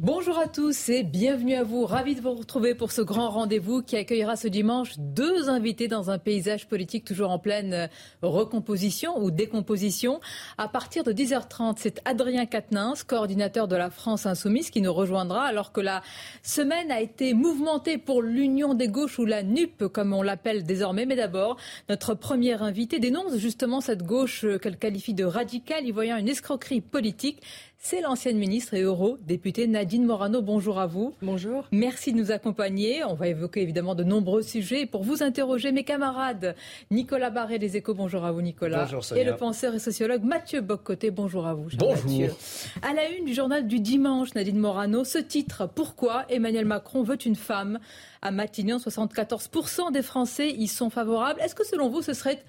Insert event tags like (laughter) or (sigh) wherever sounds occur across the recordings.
Bonjour à tous et bienvenue à vous. Ravi de vous retrouver pour ce grand rendez-vous qui accueillera ce dimanche deux invités dans un paysage politique toujours en pleine recomposition ou décomposition. À partir de 10h30, c'est Adrien Quatennens, coordinateur de la France Insoumise, qui nous rejoindra alors que la semaine a été mouvementée pour l'Union des gauches ou la NUP, comme on l'appelle désormais. Mais d'abord, notre premier invité dénonce justement cette gauche qu'elle qualifie de radicale, y voyant une escroquerie politique c'est l'ancienne ministre et eurodéputée Nadine Morano. Bonjour à vous. Bonjour. Merci de nous accompagner. On va évoquer évidemment de nombreux sujets. pour vous interroger, mes camarades, Nicolas Barré des Échos. Bonjour à vous, Nicolas. Bonjour, Et le penseur et sociologue Mathieu Boccoté. Bonjour à vous. Bonjour. Mathieu. À la une du journal du dimanche, Nadine Morano, ce titre Pourquoi Emmanuel Macron veut une femme? À Matignon, 74% des Français y sont favorables. Est-ce que selon vous, ce serait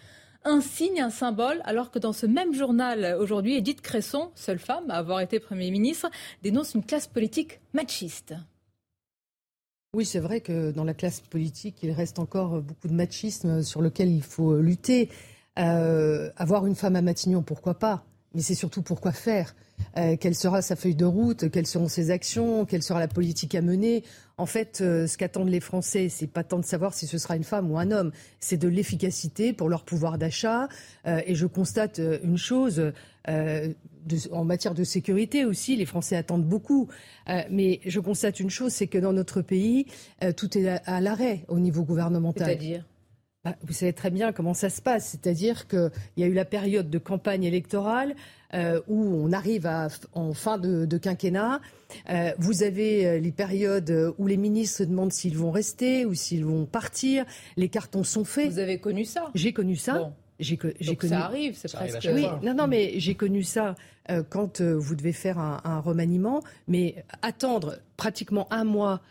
un signe, un symbole, alors que dans ce même journal aujourd'hui, Edith Cresson, seule femme à avoir été Premier ministre, dénonce une classe politique machiste. Oui, c'est vrai que dans la classe politique, il reste encore beaucoup de machisme sur lequel il faut lutter. Euh, avoir une femme à Matignon, pourquoi pas? Mais c'est surtout pourquoi faire euh, Quelle sera sa feuille de route Quelles seront ses actions Quelle sera la politique à mener en fait, euh, ce qu'attendent les Français, c'est pas tant de savoir si ce sera une femme ou un homme, c'est de l'efficacité pour leur pouvoir d'achat. Euh, et je constate une chose. en matière de sécurité aussi, les Français attendent beaucoup. mais je constate une chose, c'est que dans notre pays, tout est à, l'arrêt au niveau gouvernemental. C'est-à-dire? Bah, vous savez très bien comment ça se passe. C'est-à-dire qu'il y a eu la période de campagne électorale euh, où on arrive à, en fin de, quinquennat. Euh, vous avez euh, les périodes où les ministres se demandent s'ils vont rester ou s'ils vont partir. Les cartons sont faits. Vous avez connu ça? J'ai connu ça. J'ai connu... Ça arrive, c'est presque. Oui, non, non, mais j'ai connu ça quand vous devez faire un, un, remaniement, mais attendre pratiquement un mois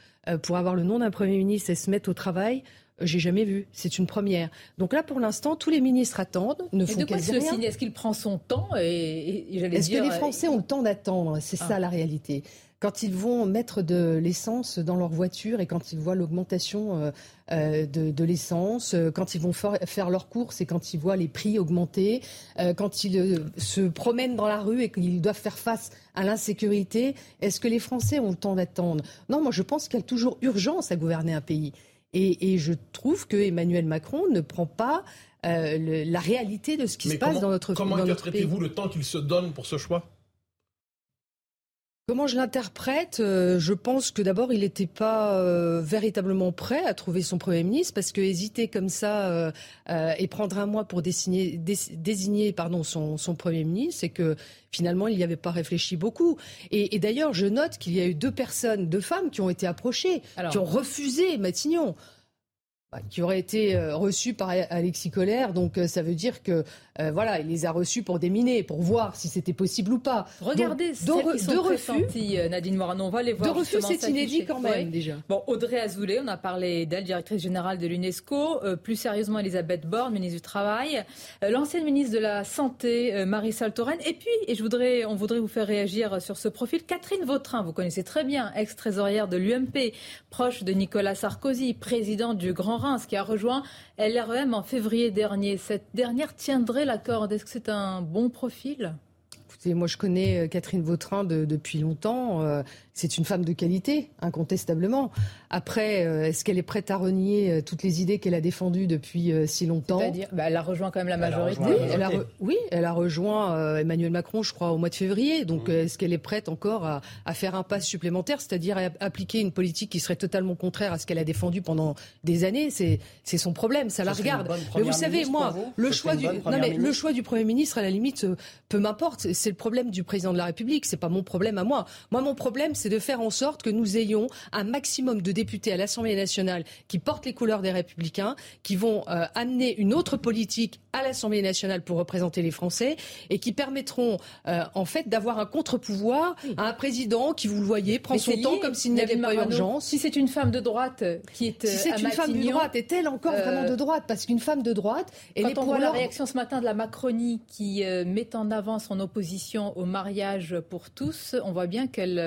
pour avoir le nom d'un premier ministre et se mettre au travail. J'ai jamais vu. C'est une première. Donc là, pour l'instant, tous les ministres attendent, ne font quasi rien. Est-ce qu'il prend son temps et, Est-ce que les Français ont le temps d'attendre? C'est ça ah. la réalité. Quand ils vont mettre de l'essence dans leur voiture et quand ils voient l'augmentation euh, euh, de, l'essence, euh, quand ils vont faire leurs courses et quand ils voient les prix augmenter, quand ils se promènent dans la rue et qu'ils doivent faire face à l'insécurité, est-ce que les Français ont le temps d'attendre? Non, moi je pense qu'il y a toujours urgence à gouverner un pays. Et, je trouve que Emmanuel Macron ne prend pas euh, la réalité de ce qui se passe dans notre, comment dans interprétez-vous le temps qu'il se donne pour ce choix? Comment je l'interprète euh, Je pense que d'abord, il n'était pas euh, véritablement prêt à trouver son Premier ministre, parce que hésiter comme ça et prendre un mois pour désigner, désigner pardon, son, Premier ministre, c'est que finalement, il n'y avait pas réfléchi beaucoup. Et, d'ailleurs, je note qu'il y a eu deux personnes, deux femmes qui ont été approchées, qui ont refusé Matignon qui aurait été reçu par Alexis Collère. Donc ça veut dire que euh, voilà, il les a reçus pour déminer, pour voir si c'était possible ou pas. Regardez, Donc, deux, refus. Euh, Nadine Morano, on va les voir. Deux refus, c'est inédit quand même déjà. Bon, Audrey Azoulay, on a parlé d'elle, directrice générale de l'UNESCO. Euh, plus sérieusement, Elisabeth Borne, ministre du Travail. L'ancienne ministre de la Santé, Marie Saltorène. Et puis, et je voudrais, on voudrait vous faire réagir sur ce profil, Catherine Vautrin. Vous connaissez très bien, ex-trésorière de l'UMP, proche de Nicolas Sarkozy, président du Grand Qui a rejoint LREM en février dernier. Cette dernière tiendrait l'accord. Est-ce que c'est un bon profil? Écoutez, moi je connais euh, Catherine Vautrin depuis longtemps. C'est une femme de qualité, incontestablement. Après, euh, est-ce qu'elle est prête à renier euh, toutes les idées qu'elle a défendues depuis euh, si longtemps? C'est-à-dire, bah, elle a rejoint quand même la majorité. oui, elle a rejoint Emmanuel Macron, je crois, au mois de février. Donc, est-ce qu'elle est prête encore à, faire un pas supplémentaire, c'est-à-dire à appliquer une politique qui serait totalement contraire à ce qu'elle a défendu pendant des années? C'est son problème, ça, la regarde. Mais vous savez, moi, le choix du, non, mais le choix du premier ministre, à la limite, peu m'importe. c'est le problème du président de la République, c'est pas mon problème à moi. Moi, mon problème, c'est de faire en sorte que nous ayons un maximum de députés à l'Assemblée nationale qui portent les couleurs des Républicains, qui vont euh, amener une autre politique à l'Assemblée nationale pour représenter les Français et qui permettront euh, en fait d'avoir un contre-pouvoir à un président qui, vous le voyez, prend son temps comme s'il n'y avait pas urgence. Si c'est une femme de droite qui est si c'est une femme de droite, est-elle encore vraiment de droite? Parce qu'une femme de droite, elle est pour la réaction ce matin de la Macronie qui met en avant son opposition au mariage pour tous, on voit bien qu'elle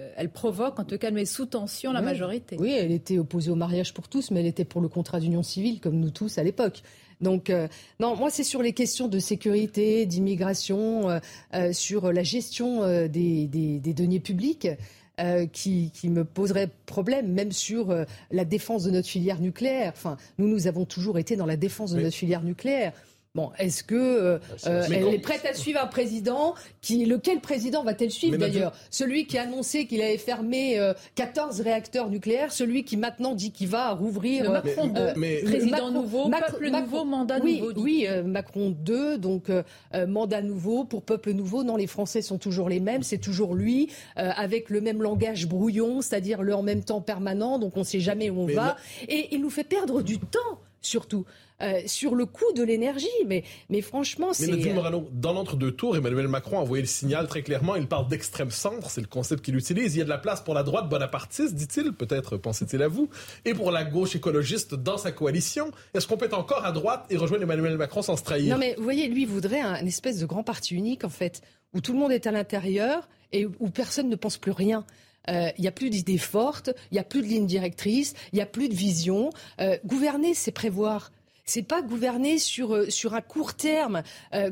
euh, elle provoque, en tout cas, elle met sous tension la majorité. Oui, elle était opposée au mariage pour tous, mais elle était pour le contrat d'union civile, comme nous tous à l'époque. Donc, euh, non, moi, c'est sur les questions de sécurité, d'immigration, euh, sur la gestion des, des, deniers publics. qui, qui, me poserait problème, même sur la défense de notre filière nucléaire. Enfin, nous, nous avons toujours été dans la défense de notre filière nucléaire. Bon, est-ce que euh, euh, elle est prête à suivre un président qui, lequel président va-t-elle suivre d'ailleurs? Celui qui a annoncé qu'il avait fermé 14 euh, réacteurs nucléaires, celui qui maintenant dit qu'il va rouvrir Macron 2, président nouveau, peuple nouveau, mandat nouveau. Oui, Macron 2, donc mandat nouveau pour peuple nouveau. Non, les Français sont toujours les mêmes, c'est toujours lui, avec le même langage brouillon, c'est-à-dire le en même temps permanent, donc on ne sait jamais où on va, et il nous fait perdre du temps surtout. Euh, sur le coût de l'énergie. Mais, mais franchement, c'est. Mais Morano, dans l'entre-deux tours, Emmanuel Macron a envoyé le signal très clairement. Il parle d'extrême centre, c'est le concept qu'il utilise. Il y a de la place pour la droite bonapartiste, dit-il, peut-être pensait-il à vous, et pour la gauche écologiste dans sa coalition. Est-ce qu'on peut être encore à droite et rejoindre Emmanuel Macron sans se trahir? Non, mais vous voyez, lui voudrait un, espèce de grand parti unique, en fait, où tout le monde est à l'intérieur et où personne ne pense plus rien. Euh, il n'y a plus d'idées fortes, il n'y a plus de ligne directrice, il n'y a plus de vision. Euh, gouverner, c'est prévoir c'est pas gouverner sur, euh, sur un court terme.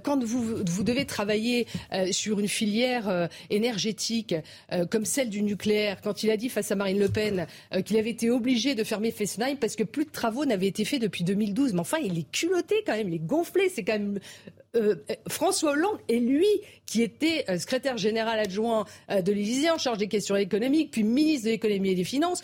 Quand vous, vous devez travailler sur une filière énergétique comme celle du nucléaire, quand il a dit face à Marine Le Pen qu'il avait été obligé de fermer Fessenheim parce que plus de travaux n'avaient été faits depuis 2012. Mais enfin, il est culotté quand même, il est gonflé. C'est quand même euh, François Hollande et lui, qui était euh, secrétaire général adjoint euh, de l'Élysée en charge des questions économiques, puis ministre de l'économie et des finances,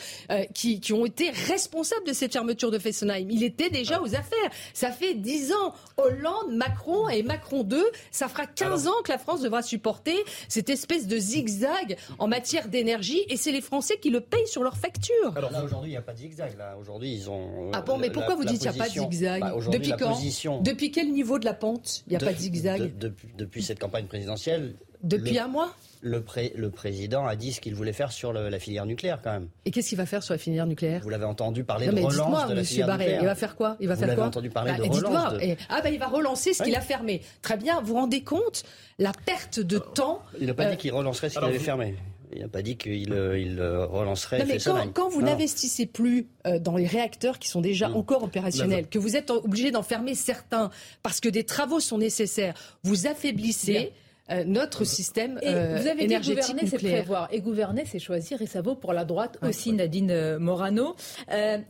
qui, ont été responsables de cette fermeture de Fessenheim. Il était déjà aux affaires. Ça fait 10 ans. Hollande, Macron et Macron 2, ça fera 15 ans que la France devra supporter cette espèce de zigzag en matière d'énergie et c'est les Français qui le payent sur leur facture. Alors là, aujourd'hui, il n'y a pas de zigzag. Là, aujourd'hui, ils ont. ah bon, mais pourquoi vous dites qu'il n'y a pas de zigzag bah, Depuis quand Depuis quel niveau de la pente n'y a pas de zigzag Depuis cette campagne présidentielle. Depuis un mois le, le, président a dit ce qu'il voulait faire sur la filière nucléaire quand même. Et qu'est-ce qu'il va faire sur la filière nucléaire? Vous l'avez entendu parler de relance de la filière Barré, nucléaire. Il va faire quoi? Il va faire quoi? entendu parler bah, de relance. Ah ben il va relancer ce qu'il a fermé. Très bien. Vous vous rendez compte la perte de temps Il n'a pas dit euh, qu'il relancerait ce qu'il avait fermé. Il n'a pas dit qu'il euh, il euh, relancerait. Non, mais quand, quand, vous n'investissez plus dans les réacteurs qui sont déjà encore opérationnels, que vous êtes obligé d'en fermer certains parce que des travaux sont nécessaires, vous affaiblissez. Euh, notre système et euh, vous avez dit gouverner, c'est prévoir. Et gouverner, c'est choisir. Et ça vaut pour la droite aussi, Nadine euh, Morano.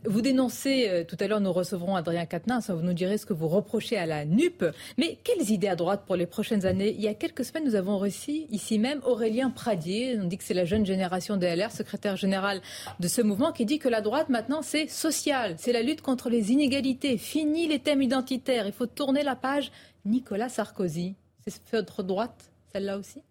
vous dénoncez, tout à l'heure, nous recevrons Adrien Quatennens. Vous nous direz ce que vous reprochez à la NUP. Mais quelles idées à droite pour les prochaines années? Il y a quelques semaines, nous avons reçu ici même Aurélien Pradier. On dit que c'est la jeune génération des LR, secrétaire général de ce mouvement, qui dit que la droite, maintenant, c'est social. C'est la lutte contre les inégalités. Fini les thèmes identitaires. Il faut tourner la page. Nicolas Sarkozy. C'est votre droite, celle-là aussi?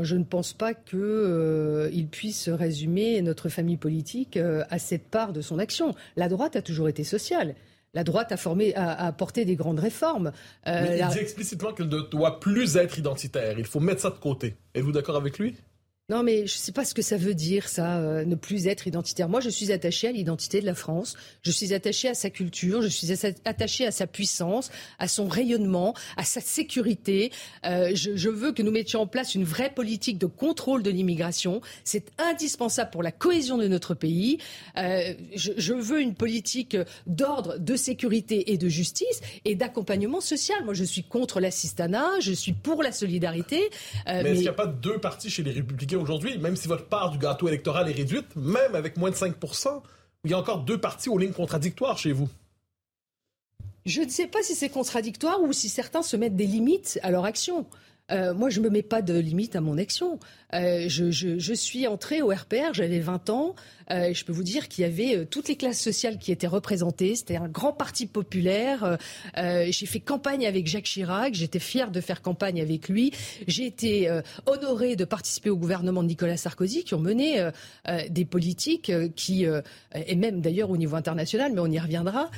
Je ne pense pas qu'il euh, puisse résumer notre famille politique euh, à cette part de son action. La droite a toujours été sociale. La droite a, formé, a, apporté des grandes réformes. Euh, il dit explicitement qu'elle ne doit plus être identitaire. Il faut mettre ça de côté. Êtes-vous d'accord avec lui? Non, mais je ne sais pas ce que ça veut dire, ça, euh, ne plus être identitaire. Moi, je suis attachée à l'identité de la France. Je suis attachée à sa culture. Je suis attachée à sa puissance, à son rayonnement, à sa sécurité. Euh, je, veux que nous mettions en place une vraie politique de contrôle de l'immigration. C'est indispensable pour la cohésion de notre pays. Euh, je, veux une politique d'ordre, de sécurité et de justice et d'accompagnement social. Moi, je suis contre l'assistanat. Je suis pour la solidarité. mais, mais... est-ce qu'il n'y a pas deux partis chez les Républicains aujourd'hui, même si votre part du gâteau électoral est réduite, même avec moins de 5 il y a encore deux partis aux lignes contradictoires chez vous. Je ne sais pas si c'est contradictoire ou si certains se mettent des limites à leur action. Euh, moi, je ne me mets pas de limite à mon action. Euh, je, suis entrée au RPR, j'avais 20 ans. Euh, je peux vous dire qu'il y avait toutes les classes sociales qui étaient représentées. C'était un grand parti populaire. j'ai fait campagne avec Jacques Chirac. J'étais fière de faire campagne avec lui. J'ai été honorée de participer au gouvernement de Nicolas Sarkozy, qui ont mené des politiques qui, et même d'ailleurs au niveau international, mais on y reviendra,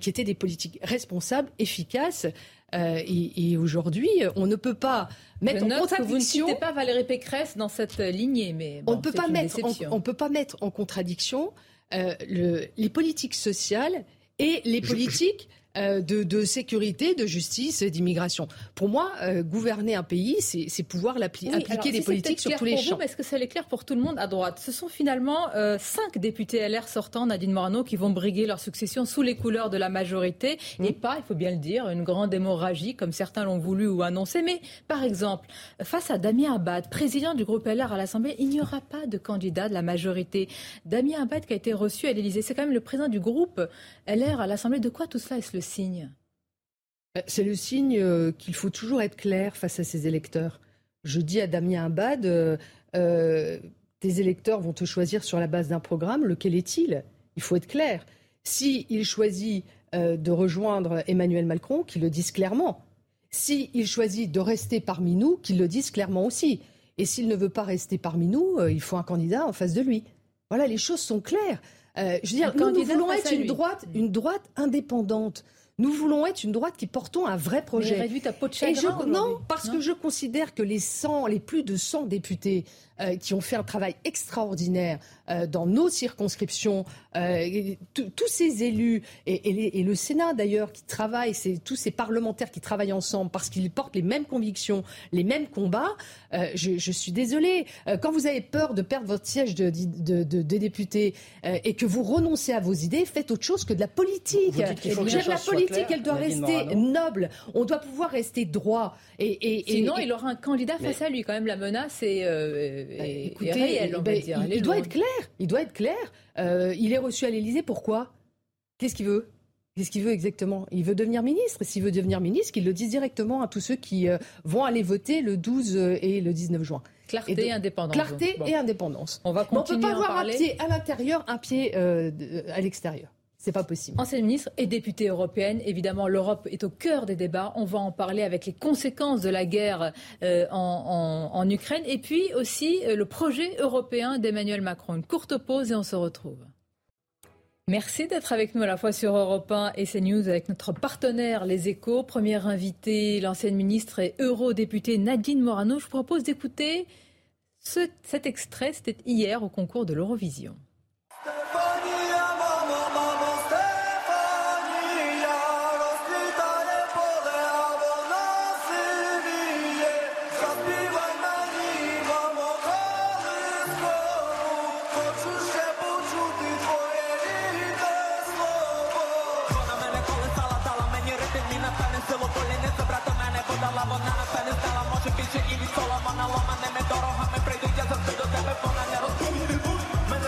qui étaient des politiques responsables, efficaces. Euh, et, aujourd'hui, on ne peut pas mettre en contradiction. vous ne pas Valérie Pécresse dans cette lignée, mais on ne peut pas mettre. on peut pas mettre en contradiction euh, le, les politiques sociales et les politiques euh, de, sécurité, de justice, d'immigration. Pour moi, euh, gouverner un pays, c'est pouvoir appliquer des politiques sur tous les champs. Est-ce que ça est clair pour tout le monde à droite? Ce sont finalement euh, cinq députés LR sortants, Nadine Morano, qui vont briguer leur succession sous les couleurs de la majorité, mmh. et pas, il faut bien le dire, une grande hémorragie, comme certains l'ont voulu ou annoncé. Mais, par exemple, face à Damien Abad, président du groupe LR à l'Assemblée, il n'y aura pas de candidat de la majorité. Damien Abad qui a été reçu à l'Élysée, c'est quand même le président du groupe LR à l'Assemblée. De quoi tout cela est-ce le euh, C'est le signe euh, qu'il faut toujours être clair face à ses électeurs. Je dis à Damien Abad, euh, tes électeurs vont te choisir sur la base d'un programme, lequel est-il? Il faut être clair. S'il choisit de rejoindre Emmanuel Macron, qu'il le dise clairement. S'il choisit de rester parmi nous, qu'il le dise clairement aussi. Et s'il ne veut pas rester parmi nous, il faut un candidat en face de lui. Voilà, les choses sont claires. Euh, je veux dire, nous, nous, voulons être une droite, une droite indépendante. Nous voulons être une droite qui portons un vrai projet. Mais réduite à peau de chagrin, non, parce que je considère que les 100, les plus de 100 députés euh, qui ont fait un travail extraordinaire euh, dans nos circonscriptions, euh, tous ces élus et, le Sénat d'ailleurs qui travaillent, c'est tous ces parlementaires qui travaillent ensemble parce qu'ils portent les mêmes convictions, les mêmes combats. Je, suis désolée, quand vous avez peur de perdre votre siège de, de, député et que vous renoncez à vos idées, faites autre chose que de la politique. la politique, elle doit rester noble. On doit pouvoir rester droit. Et, Sinon, il aura un candidat face à lui. Quand même, la menace est il, doit être clair. Il doit être clair. Euh, il est reçu à l'Élysée. Pourquoi? Qu'est-ce qu'il veut? Qu'est-ce qu'il veut exactement? Il veut devenir ministre. S'il veut devenir ministre, qu'il le dise directement à tous ceux qui euh, vont aller voter le 12 euh, et le 19 juin. Clarté et, indépendance. Clarté et indépendance. On va continuer on peut pas avoir un pied à l'intérieur, un pied à l'extérieur. C'est pas possible. Ancienne ministre et députée européenne, évidemment, l'Europe est au cœur des débats. On va en parler avec les conséquences de la guerre euh, en, Ukraine et puis aussi euh, le projet européen d'Emmanuel Macron. Une courte pause et on se retrouve. Merci d'être avec nous à la fois sur Europe 1 et CNews avec notre partenaire Les Échos. Première invitée, l'ancienne ministre et eurodéputée Nadine Morano. Je vous propose d'écouter cet extrait. C'était hier au concours de l'Eurovision.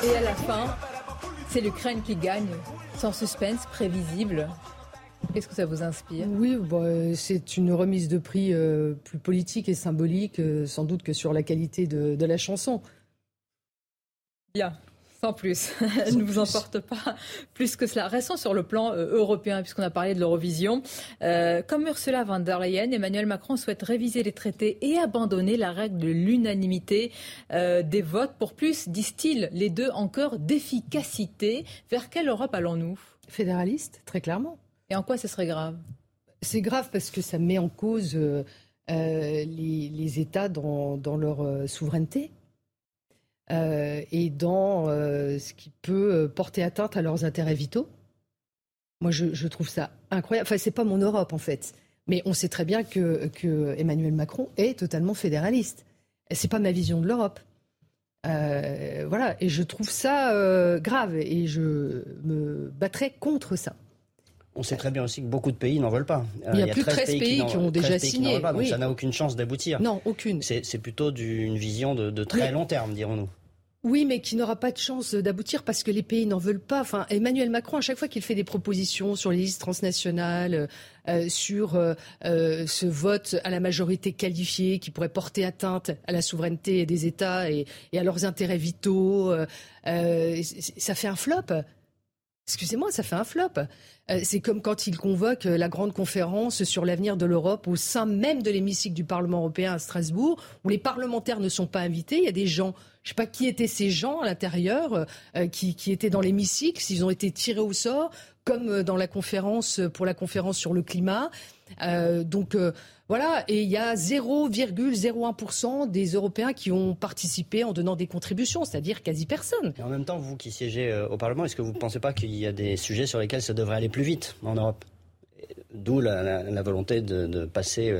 Et à la fin, c'est l'Ukraine qui gagne, sans suspense, prévisible. Qu'est-ce que ça vous inspire? Oui, bah, c'est une remise de prix euh, plus politique et symbolique, euh, sans doute que sur la qualité de, de la chanson. Bien. Sans plus. (laughs) Elle ne vous emporte pas plus que cela. Restons sur le plan euh, européen, puisqu'on a parlé de l'Eurovision. Euh, comme Ursula von der Leyen, Emmanuel Macron souhaite réviser les traités et abandonner la règle de l'unanimité euh, des votes pour plus, disent-ils, les deux encore d'efficacité. Vers quelle Europe allons-nous? Fédéraliste, très clairement. Et en quoi ce serait grave? C'est grave parce que ça met en cause les, États dans leur souveraineté. Euh, et dans euh, ce qui peut euh, porter atteinte à leurs intérêts vitaux. Moi, je, trouve ça incroyable. Enfin, c'est pas mon Europe en fait, mais on sait très bien que, Emmanuel Macron est totalement fédéraliste. C'est pas ma vision de l'Europe. voilà, et je trouve ça grave et je me battrai contre ça. On sait très bien aussi que beaucoup de pays n'en veulent pas. Il y a, plus de 13 pays, qui, ont déjà signé. ça n'a aucune chance d'aboutir. Non, aucune. C'est plutôt une vision de, très long terme, dirons-nous. Oui, mais qui n'aura pas de chance d'aboutir parce que les pays n'en veulent pas. Enfin, Emmanuel Macron, à chaque fois qu'il fait des propositions sur les listes transnationales, euh, sur euh, euh, ce vote à la majorité qualifiée qui pourrait porter atteinte à la souveraineté des États et, et à leurs intérêts vitaux, ça fait un flop. Excusez-moi, ça fait un flop. C'est comme quand il convoque la grande conférence sur l'avenir de l'Europe au sein même de l'hémicycle du Parlement européen à Strasbourg, où les parlementaires ne sont pas invités. Il y a des gens je ne sais pas qui étaient ces gens à l'intérieur euh, euh, qui, étaient dans l'hémicycle, s'ils ont été tirés au sort, comme euh, dans la conférence pour la conférence sur le climat. donc voilà, et il y a 0,01% des Européens qui ont participé en donnant des contributions, c'est-à-dire quasi personne. Et en même temps, vous qui siégez au Parlement, est-ce que vous ne pensez pas qu'il y a des sujets sur lesquels ça devrait aller plus vite en Europe? D'où la, volonté de, passer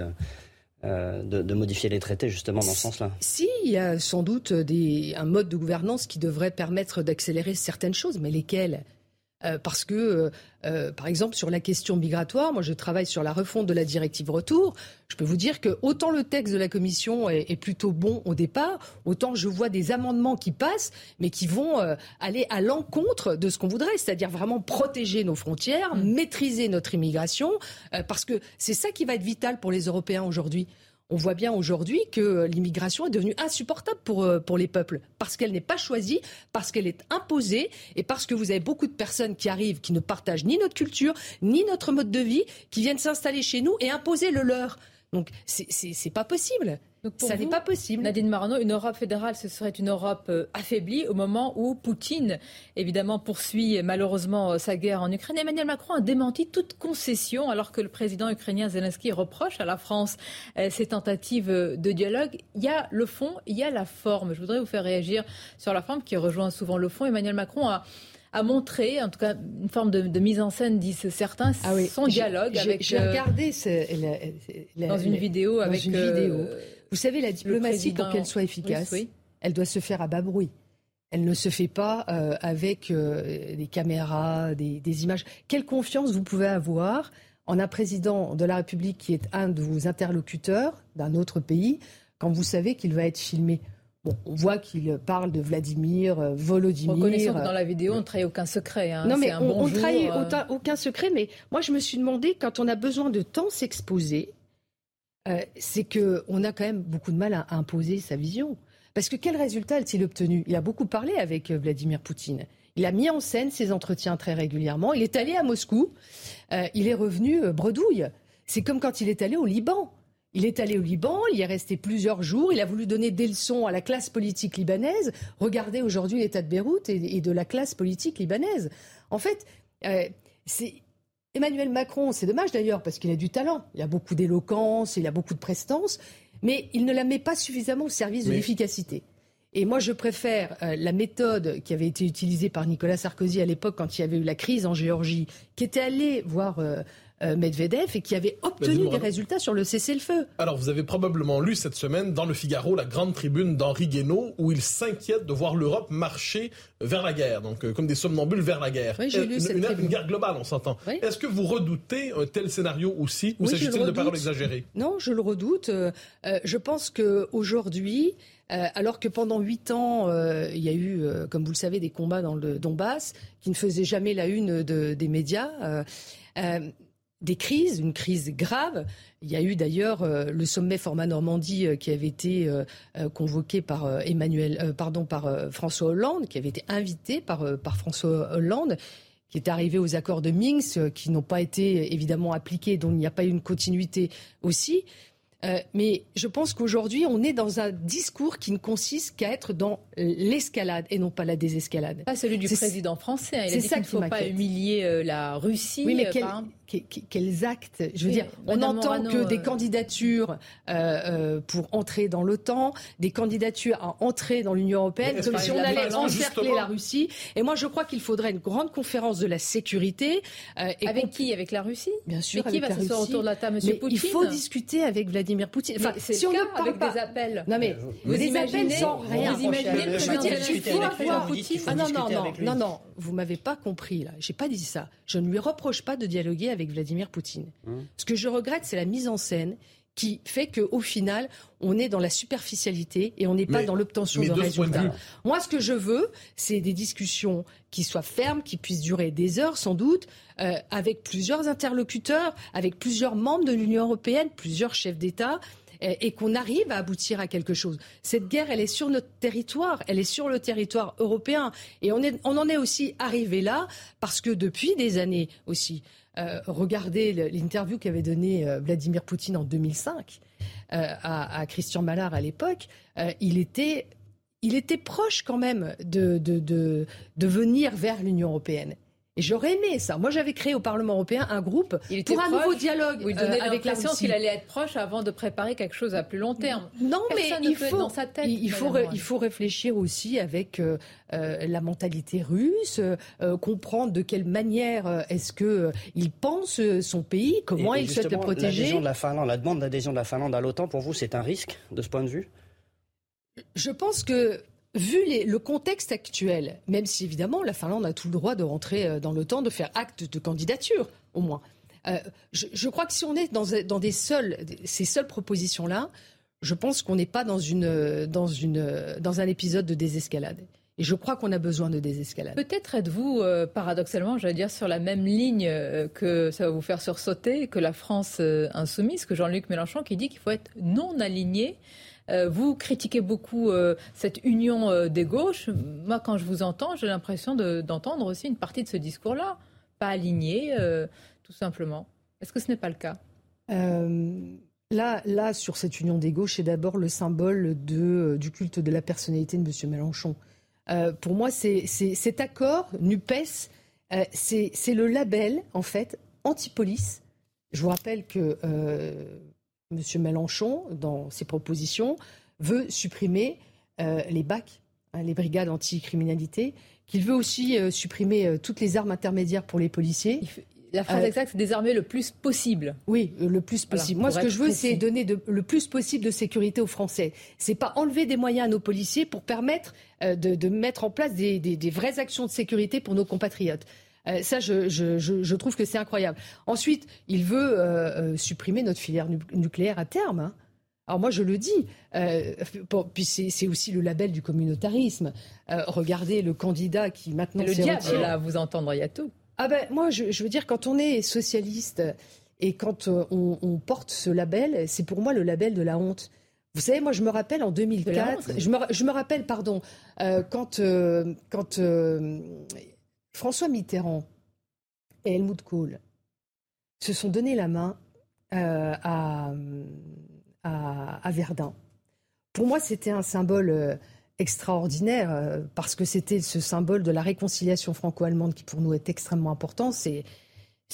euh, de, modifier les traités justement dans ce sens-là Si, il y a sans doute un mode de gouvernance qui devrait permettre d'accélérer certaines choses, mais lesquelles? Euh, parce que, euh, euh, par exemple, sur la question migratoire, moi je travaille sur la refonte de la directive retour. Je peux vous dire que autant le texte de la Commission est, plutôt bon au départ, autant je vois des amendements qui passent, mais qui vont aller à l'encontre de ce qu'on voudrait, c'est-à-dire vraiment protéger nos frontières, mmh. maîtriser notre immigration, parce que c'est ça qui va être vital pour les Européens aujourd'hui on voit bien aujourd'hui que l'immigration est devenue insupportable pour, euh, pour les peuples, parce qu'elle n'est pas choisie, parce qu'elle est imposée, et parce que vous avez beaucoup de personnes qui arrivent, qui ne partagent ni notre culture, ni notre mode de vie, qui viennent s'installer chez nous et imposer le leur. Donc c'est pas possible ça n'est pas possible. Nadine Marano, une Europe fédérale, ce serait une Europe euh, affaiblie au moment où Poutine, évidemment, poursuit malheureusement euh, sa guerre en Ukraine. Emmanuel Macron a démenti toute concession alors que le président ukrainien Zelensky reproche à la France euh, ses tentatives de dialogue. Il y a le fond, il y a la forme. Je voudrais vous faire réagir sur la forme qui rejoint souvent le fond. Emmanuel Macron a a montré, en tout cas une forme de, mise en scène, disent certains, ah son dialogue avec. J'ai regardé dans une vidéo avec. Une vidéo. Vous savez, la diplomatie, pour qu'elle soit efficace, elle doit se faire à bas bruit. Elle ne se fait pas euh, avec euh, des caméras, des, images. Quelle confiance vous pouvez avoir en un président de la République qui est un de vos interlocuteurs d'un autre pays quand vous savez qu'il va être filmé? Bon, on voit qu'il parle de Vladimir, euh, Volodymyr. Reconnaissons que dans la vidéo, on ne trahit aucun secret. Hein. Non, mais on, ne trahit aucun secret. Mais moi, je me suis demandé, quand on a besoin de temps s'exposer, euh, c'est qu'on a quand même beaucoup de mal à, imposer sa vision. Parce que quel résultat a-t-il obtenu? Il a beaucoup parlé avec euh, Vladimir Poutine. Il a mis en scène ses entretiens très régulièrement. Il est allé à Moscou. Euh, il est revenu bredouille. C'est comme quand il est allé au Liban. Il est allé au Liban, il y est resté plusieurs jours, il a voulu donner des leçons à la classe politique libanaise. Regardez aujourd'hui l'état de Beyrouth et, de la classe politique libanaise. En fait, c'est Emmanuel Macron, c'est dommage d'ailleurs parce qu'il a du talent, il a beaucoup d'éloquence, il a beaucoup de prestance, mais il ne la met pas suffisamment au service de l'efficacité. Et moi, je préfère euh, la méthode qui avait été utilisée par Nicolas Sarkozy à l'époque quand il y avait eu la crise en Géorgie, qui était allé voir euh, euh, Medvedev et qui avait obtenu des résultats sur le cessez-le-feu. Alors, vous avez probablement lu cette semaine dans le Figaro la grande tribune d'Henri Guénaud où il s'inquiète de voir l'Europe marcher vers la guerre, donc euh, comme des somnambules vers la guerre. Oui, j'ai lu une, une, guerre globale, on s'entend. Est-ce que vous redoutez un tel scénario aussi ou s'agit-il de paroles exagérées? Non, je le redoute. Euh, je pense qu'aujourd'hui, alors que pendant huit ans, il y a eu, comme vous le savez, des combats dans le Donbass qui ne faisaient jamais la une des médias des crises, une crise grave. Il y a eu d'ailleurs euh, le sommet format Normandie euh, qui avait été euh, convoqué par Emmanuel, par François Hollande, qui avait été invité par, par François Hollande qui est arrivé aux accords de Minsk, qui n'ont pas été évidemment appliqués, dont il n'y a pas eu une continuité aussi. Euh, mais je pense qu'aujourd'hui, on est dans un discours qui ne consiste qu'à être dans l'escalade et non pas la désescalade. Pas celui du président français. Hein. Il a dit qu'il ne faut pas humilier euh, la Russie. Oui, mais euh, quels actes Je veux dire, on entend que des candidatures pour entrer dans l'OTAN, des candidatures à entrer dans l'Union européenne, comme si on allait encercler la Russie. Et moi, je crois qu'il faudrait une grande conférence de la sécurité. et avec qui? Avec la Russie? Bien sûr. Mais qui va s'asseoir autour de la table, M. Poutine Il faut discuter avec Vladimir Poutine. Enfin, si on ne parle avec pas... des appels. Non mais vous des appels sans rien. Vous imaginez faut avoir Poutine. Ah non non non non non, vous m'avez pas compris là. J'ai pas dit ça. Je ne lui reproche pas de dialoguer avec Vladimir Poutine. Hum. Ce que je regrette, c'est la mise en scène qui fait qu'au final, on est dans la superficialité et on n'est pas dans l'obtention de résultats. Moi, ce que je veux, c'est des discussions qui soient fermes, qui puissent durer des heures sans doute, euh, avec plusieurs interlocuteurs, avec plusieurs membres de l'Union européenne, plusieurs chefs d'État et, qu'on arrive à aboutir à quelque chose. Cette guerre, elle est sur notre territoire, elle est sur le territoire européen. Et on, est, on en est aussi arrivé là parce que depuis des années aussi, euh, regardez l'interview qu'avait donnée euh, Vladimir Poutine en 2005 euh, à, Christian Mallard à l'époque, il était il était proche quand même de, de, de venir vers l'Union européenne. Et j'aurais aimé ça. Moi, j'avais créé au Parlement européen un groupe pour un nouveau dialogue il donnait euh, avec la Russie. qu'il allait être proche avant de préparer quelque chose à plus long terme. Non, mais il faut, dans sa tête, il, faut, il faut réfléchir aussi avec euh, euh, la mentalité russe, comprendre de quelle manière est-ce que il pense son pays, comment il souhaite le protéger. De la, Finlande, la demande d'adhésion de la Finlande à l'OTAN, pour vous, c'est un risque de ce point de vue? Je pense que vu le contexte actuel, même si évidemment la Finlande a tout le droit de rentrer euh, dans l'OTAN, de faire acte de candidature, au moins. Euh, je, crois que si on est dans, ces seules propositions-là, je pense qu'on n'est pas dans, un épisode de désescalade. Et je crois qu'on a besoin de désescalade. Peut-être êtes-vous, euh, paradoxalement, j'allais dire, sur la même ligne que ça va vous faire sursauter que la France insoumise, que Jean-Luc Mélenchon, qui dit qu'il faut être non aligné euh, vous critiquez beaucoup euh, cette union euh, des gauches. Moi, quand je vous entends, j'ai l'impression d'entendre aussi une partie de ce discours-là, pas aligné, tout simplement. Est-ce que ce n'est pas le cas? Là, là, sur cette union des gauches, c'est d'abord le symbole du culte de la personnalité de M. Mélenchon. pour moi, c'est cet accord NUPES, c'est le label, en fait, anti-police. Je vous rappelle que M. Mélenchon, dans ses propositions, veut supprimer euh, les BAC, hein, les brigades anticriminalité, qu'il veut aussi euh, supprimer euh, toutes les armes intermédiaires pour les policiers. La phrase exacte, c'est désarmer le plus possible. Oui, le plus possible. Moi, ce que je veux, c'est donner le plus possible de sécurité aux Français. C'est pas enlever des moyens à nos policiers pour permettre de, mettre en place des, vraies actions de sécurité pour nos compatriotes. Euh, ça, je, trouve que c'est incroyable. Ensuite, il veut euh, euh, supprimer notre filière nucléaire à terme. Hein. Alors moi, je le dis. puis c'est aussi le label du communautarisme. regardez le candidat qui maintenant... Le diable, là, à vous entendre, il y a tout. Ah ben, moi, je, veux dire, quand on est socialiste et quand on, porte ce label, c'est pour moi le label de la honte. Vous savez, moi, je me rappelle en 2004, je me, je me, rappelle, pardon, quand, quand François Mitterrand et Helmut Kohl se sont donné la main euh, à, Verdun. Pour moi, c'était un symbole euh, extraordinaire euh, parce que c'était ce symbole de la réconciliation franco-allemande qui pour nous est extrêmement important. C'est,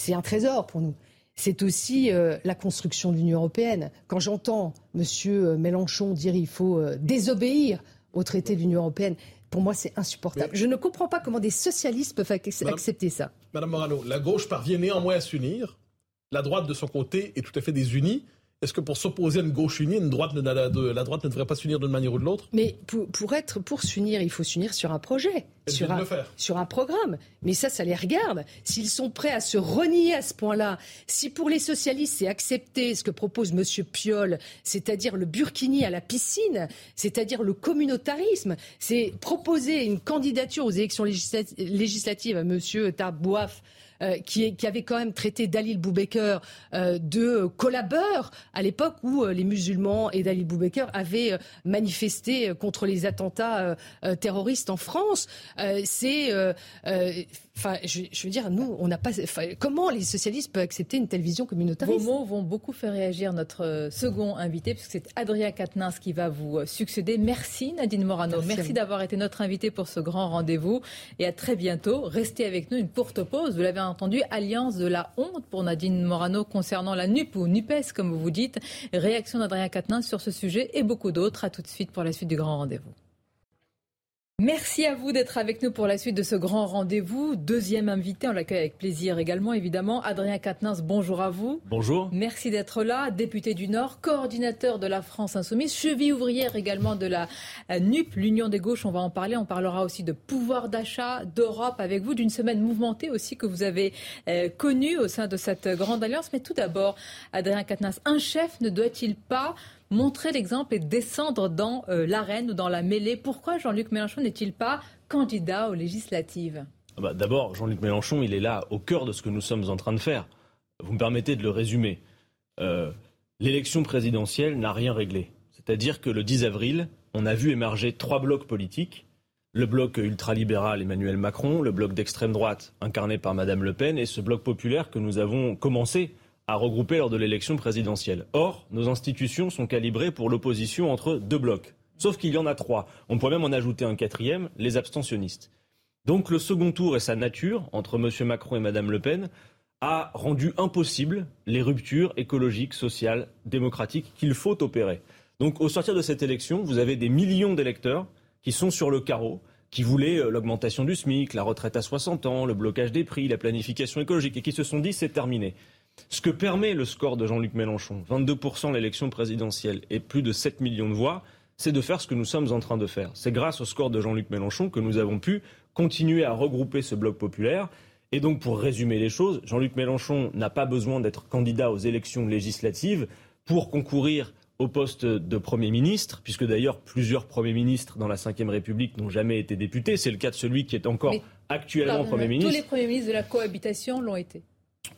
un trésor pour nous. C'est aussi la construction de l'Union européenne. Quand j'entends M. Mélenchon dire qu'il faut désobéir au traité de l'Union européenne, pour moi, c'est insupportable. Je ne comprends pas comment des socialistes peuvent accepter ça. Madame Morano, la gauche parvient néanmoins à s'unir. La droite, de son côté, est tout à fait désunie. Est-ce que pour s'opposer à une gauche unie, une droite, la, droite ne devrait pas s'unir d'une manière ou de l'autre? Mais pour, être, pour s'unir, il faut s'unir sur un projet, sur un, sur un programme. Mais ça, ça les regarde. S'ils sont prêts à se renier à ce point-là, si pour les socialistes, c'est accepter ce que propose M. Piolle, c'est-à-dire le burkini à la piscine, c'est-à-dire le communautarisme, c'est proposer une candidature aux élections législatives à M. Tabouaf, euh, qui, avait quand même traité Dalil Boubaker euh, de collabeur à l'époque où euh, les musulmans et Dalil Boubaker avaient manifesté contre les attentats terroristes en France. C'est Enfin, je, veux dire, nous, on n'a pas. comment les socialistes peuvent accepter une telle vision communautaire Vos mots vont beaucoup faire réagir notre second invité, puisque c'est Adrien Quatennens qui va vous succéder. Merci Nadine Morano. Merci, Merci d'avoir été notre invité pour ce grand rendez-vous. Et à très bientôt. Restez avec nous une courte pause. Vous l'avez entendu, alliance de la honte pour Nadine Morano concernant la NUP ou NUPES, comme vous dites. Réaction d'Adrien Quatennens sur ce sujet et beaucoup d'autres. À tout de suite pour la suite du grand rendez-vous. Merci à vous d'être avec nous pour la suite de ce grand rendez-vous. Deuxième invité, on l'accueille avec plaisir également, évidemment. Adrien Quatennens, bonjour à vous. Bonjour. Merci d'être là. Député du Nord, coordinateur de la France Insoumise, cheville ouvrière également de la euh, NUP, l'Union des gauches, on va en parler. On parlera aussi de pouvoir d'achat, d'Europe avec vous, d'une semaine mouvementée aussi que vous avez euh, connue au sein de cette grande alliance. Mais tout d'abord, Adrien Quatennens, un chef ne doit-il pas montrer l'exemple et descendre dans euh, l'arène ou dans la mêlée. Pourquoi Jean-Luc Mélenchon n'est-il pas candidat aux législatives? Ah bah, D'abord, Jean-Luc Mélenchon, il est là au cœur de ce que nous sommes en train de faire. Vous me permettez de le résumer. Euh, l'élection présidentielle n'a rien réglé. C'est-à-dire que le 10 avril, on a vu émerger trois blocs politiques. Le bloc ultralibéral Emmanuel Macron, le bloc d'extrême droite incarné par Madame Le Pen et ce bloc populaire que nous avons commencé à regrouper lors de l'élection présidentielle. Or, nos institutions sont calibrées pour l'opposition entre deux blocs. Sauf qu'il y en a trois. On pourrait même en ajouter un quatrième, les abstentionnistes. Donc le second tour et sa nature, entre M. Macron et Mme Le Pen, a rendu impossible les ruptures écologiques, sociales, démocratiques qu'il faut opérer. Donc au sortir de cette élection, vous avez des millions d'électeurs qui sont sur le carreau, qui voulaient euh, l'augmentation du SMIC, la retraite à 60 ans, le blocage des prix, la planification écologique, et qui se sont dit c'est terminé. Ce que permet le score de Jean-Luc Mélenchon, 22% l'élection présidentielle et plus de 7 millions de voix, c'est de faire ce que nous sommes en train de faire. C'est grâce au score de Jean-Luc Mélenchon que nous avons pu continuer à regrouper ce bloc populaire. Et donc, pour résumer les choses, Jean-Luc Mélenchon n'a pas besoin d'être candidat aux élections législatives pour concourir au poste de Premier ministre, puisque d'ailleurs plusieurs Premiers ministres dans la Ve République n'ont jamais été députés. C'est le cas de celui qui est encore actuellement Premier ministre. Tous les Premiers ministres de la cohabitation l'ont été.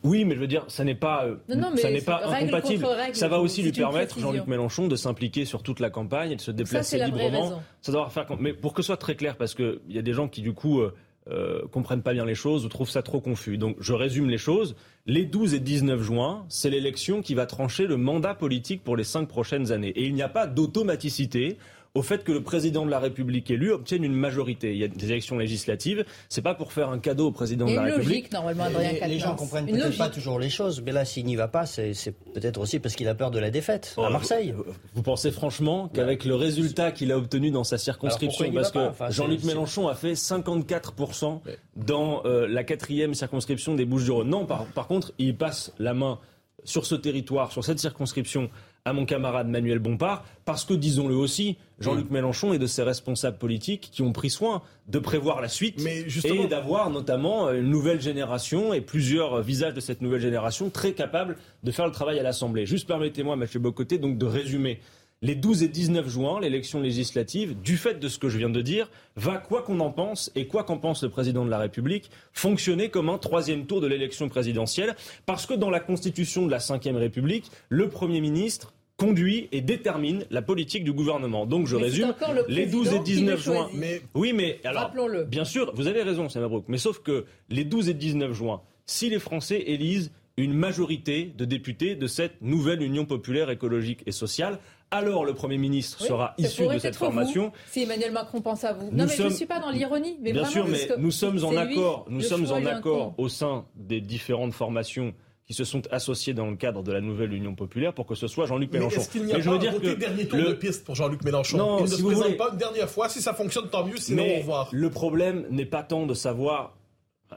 Oui, mais je veux dire, ça n'est pas, euh, ça n'est pas incompatible. ça va aussi lui permettre, Jean-Luc Mélenchon, de s'impliquer sur toute la campagne et de se déplacer librement. Ça doit faire. Mais pour que ce soit très clair, parce qu'il y a des gens qui du coup euh, euh, comprennent pas bien les choses ou trouvent ça trop confus. Donc, je résume les choses. Les 12 et 19 juin, c'est l'élection qui va trancher le mandat politique pour les cinq prochaines années. Et il n'y a pas d'automaticité au fait que le président de la République élu obtienne une majorité. Il y a des élections législatives. C'est pas pour faire un cadeau au président de la logique, République. normalement, Adrien Les, les gens comprennent peut-être pas toujours les choses, mais là, s'il n'y va pas, c'est peut-être aussi parce qu'il a peur de la défaite à oh, Marseille. Vous, pensez franchement qu'avec le résultat qu'il a obtenu dans sa circonscription, parce que Jean-Luc Mélenchon a fait 54% dans euh, la quatrième circonscription des Bouches-du-Rhône. Non, par, par contre, il passe la main sur ce territoire, sur cette circonscription, à mon camarade Manuel Bompard, parce que, disons-le aussi, Jean-Luc. Mélenchon est de ses responsables politiques qui ont pris soin de prévoir la suite et d'avoir notamment une nouvelle génération et plusieurs visages de cette nouvelle génération très capables de faire le travail à l'Assemblée. Juste permettez-moi, M. Bocoté, donc de résumer les 12 et 19 juin, l'élection législative, du fait de ce que je viens de dire, va, quoi qu'on en pense, et quoi qu'en pense le président de la République, fonctionner comme un troisième tour de l'élection présidentielle, parce que dans la constitution de la Ve République, le Premier ministre conduit et détermine la politique du gouvernement. Donc je résume, les 12 et 19 juin. Mais... Oui, mais alors, bien sûr, vous avez raison, Brook, mais sauf que les 12 et 19 juin, si les Français élisent une majorité de députés de cette nouvelle Union populaire écologique et sociale, alors le Premier ministre sera issu de cette formation. si Emmanuel Macron pense à vous. non, mais je ne suis pas dans l'ironie. Mais Bien sûr, mais nous sommes en accord, nous sommes en accord au sein des différentes formations qui se sont associées dans le cadre de la nouvelle Union populaire pour que ce soit Jean-Luc Mélenchon. Mais est-ce qu'il n'y a pas un que dernier tour de piste pour Jean-Luc Mélenchon non, Il ne si se vous présente voulez... pas une dernière fois. Si ça fonctionne, tant mieux. Sinon, mais au revoir. Le problème n'est pas tant de savoir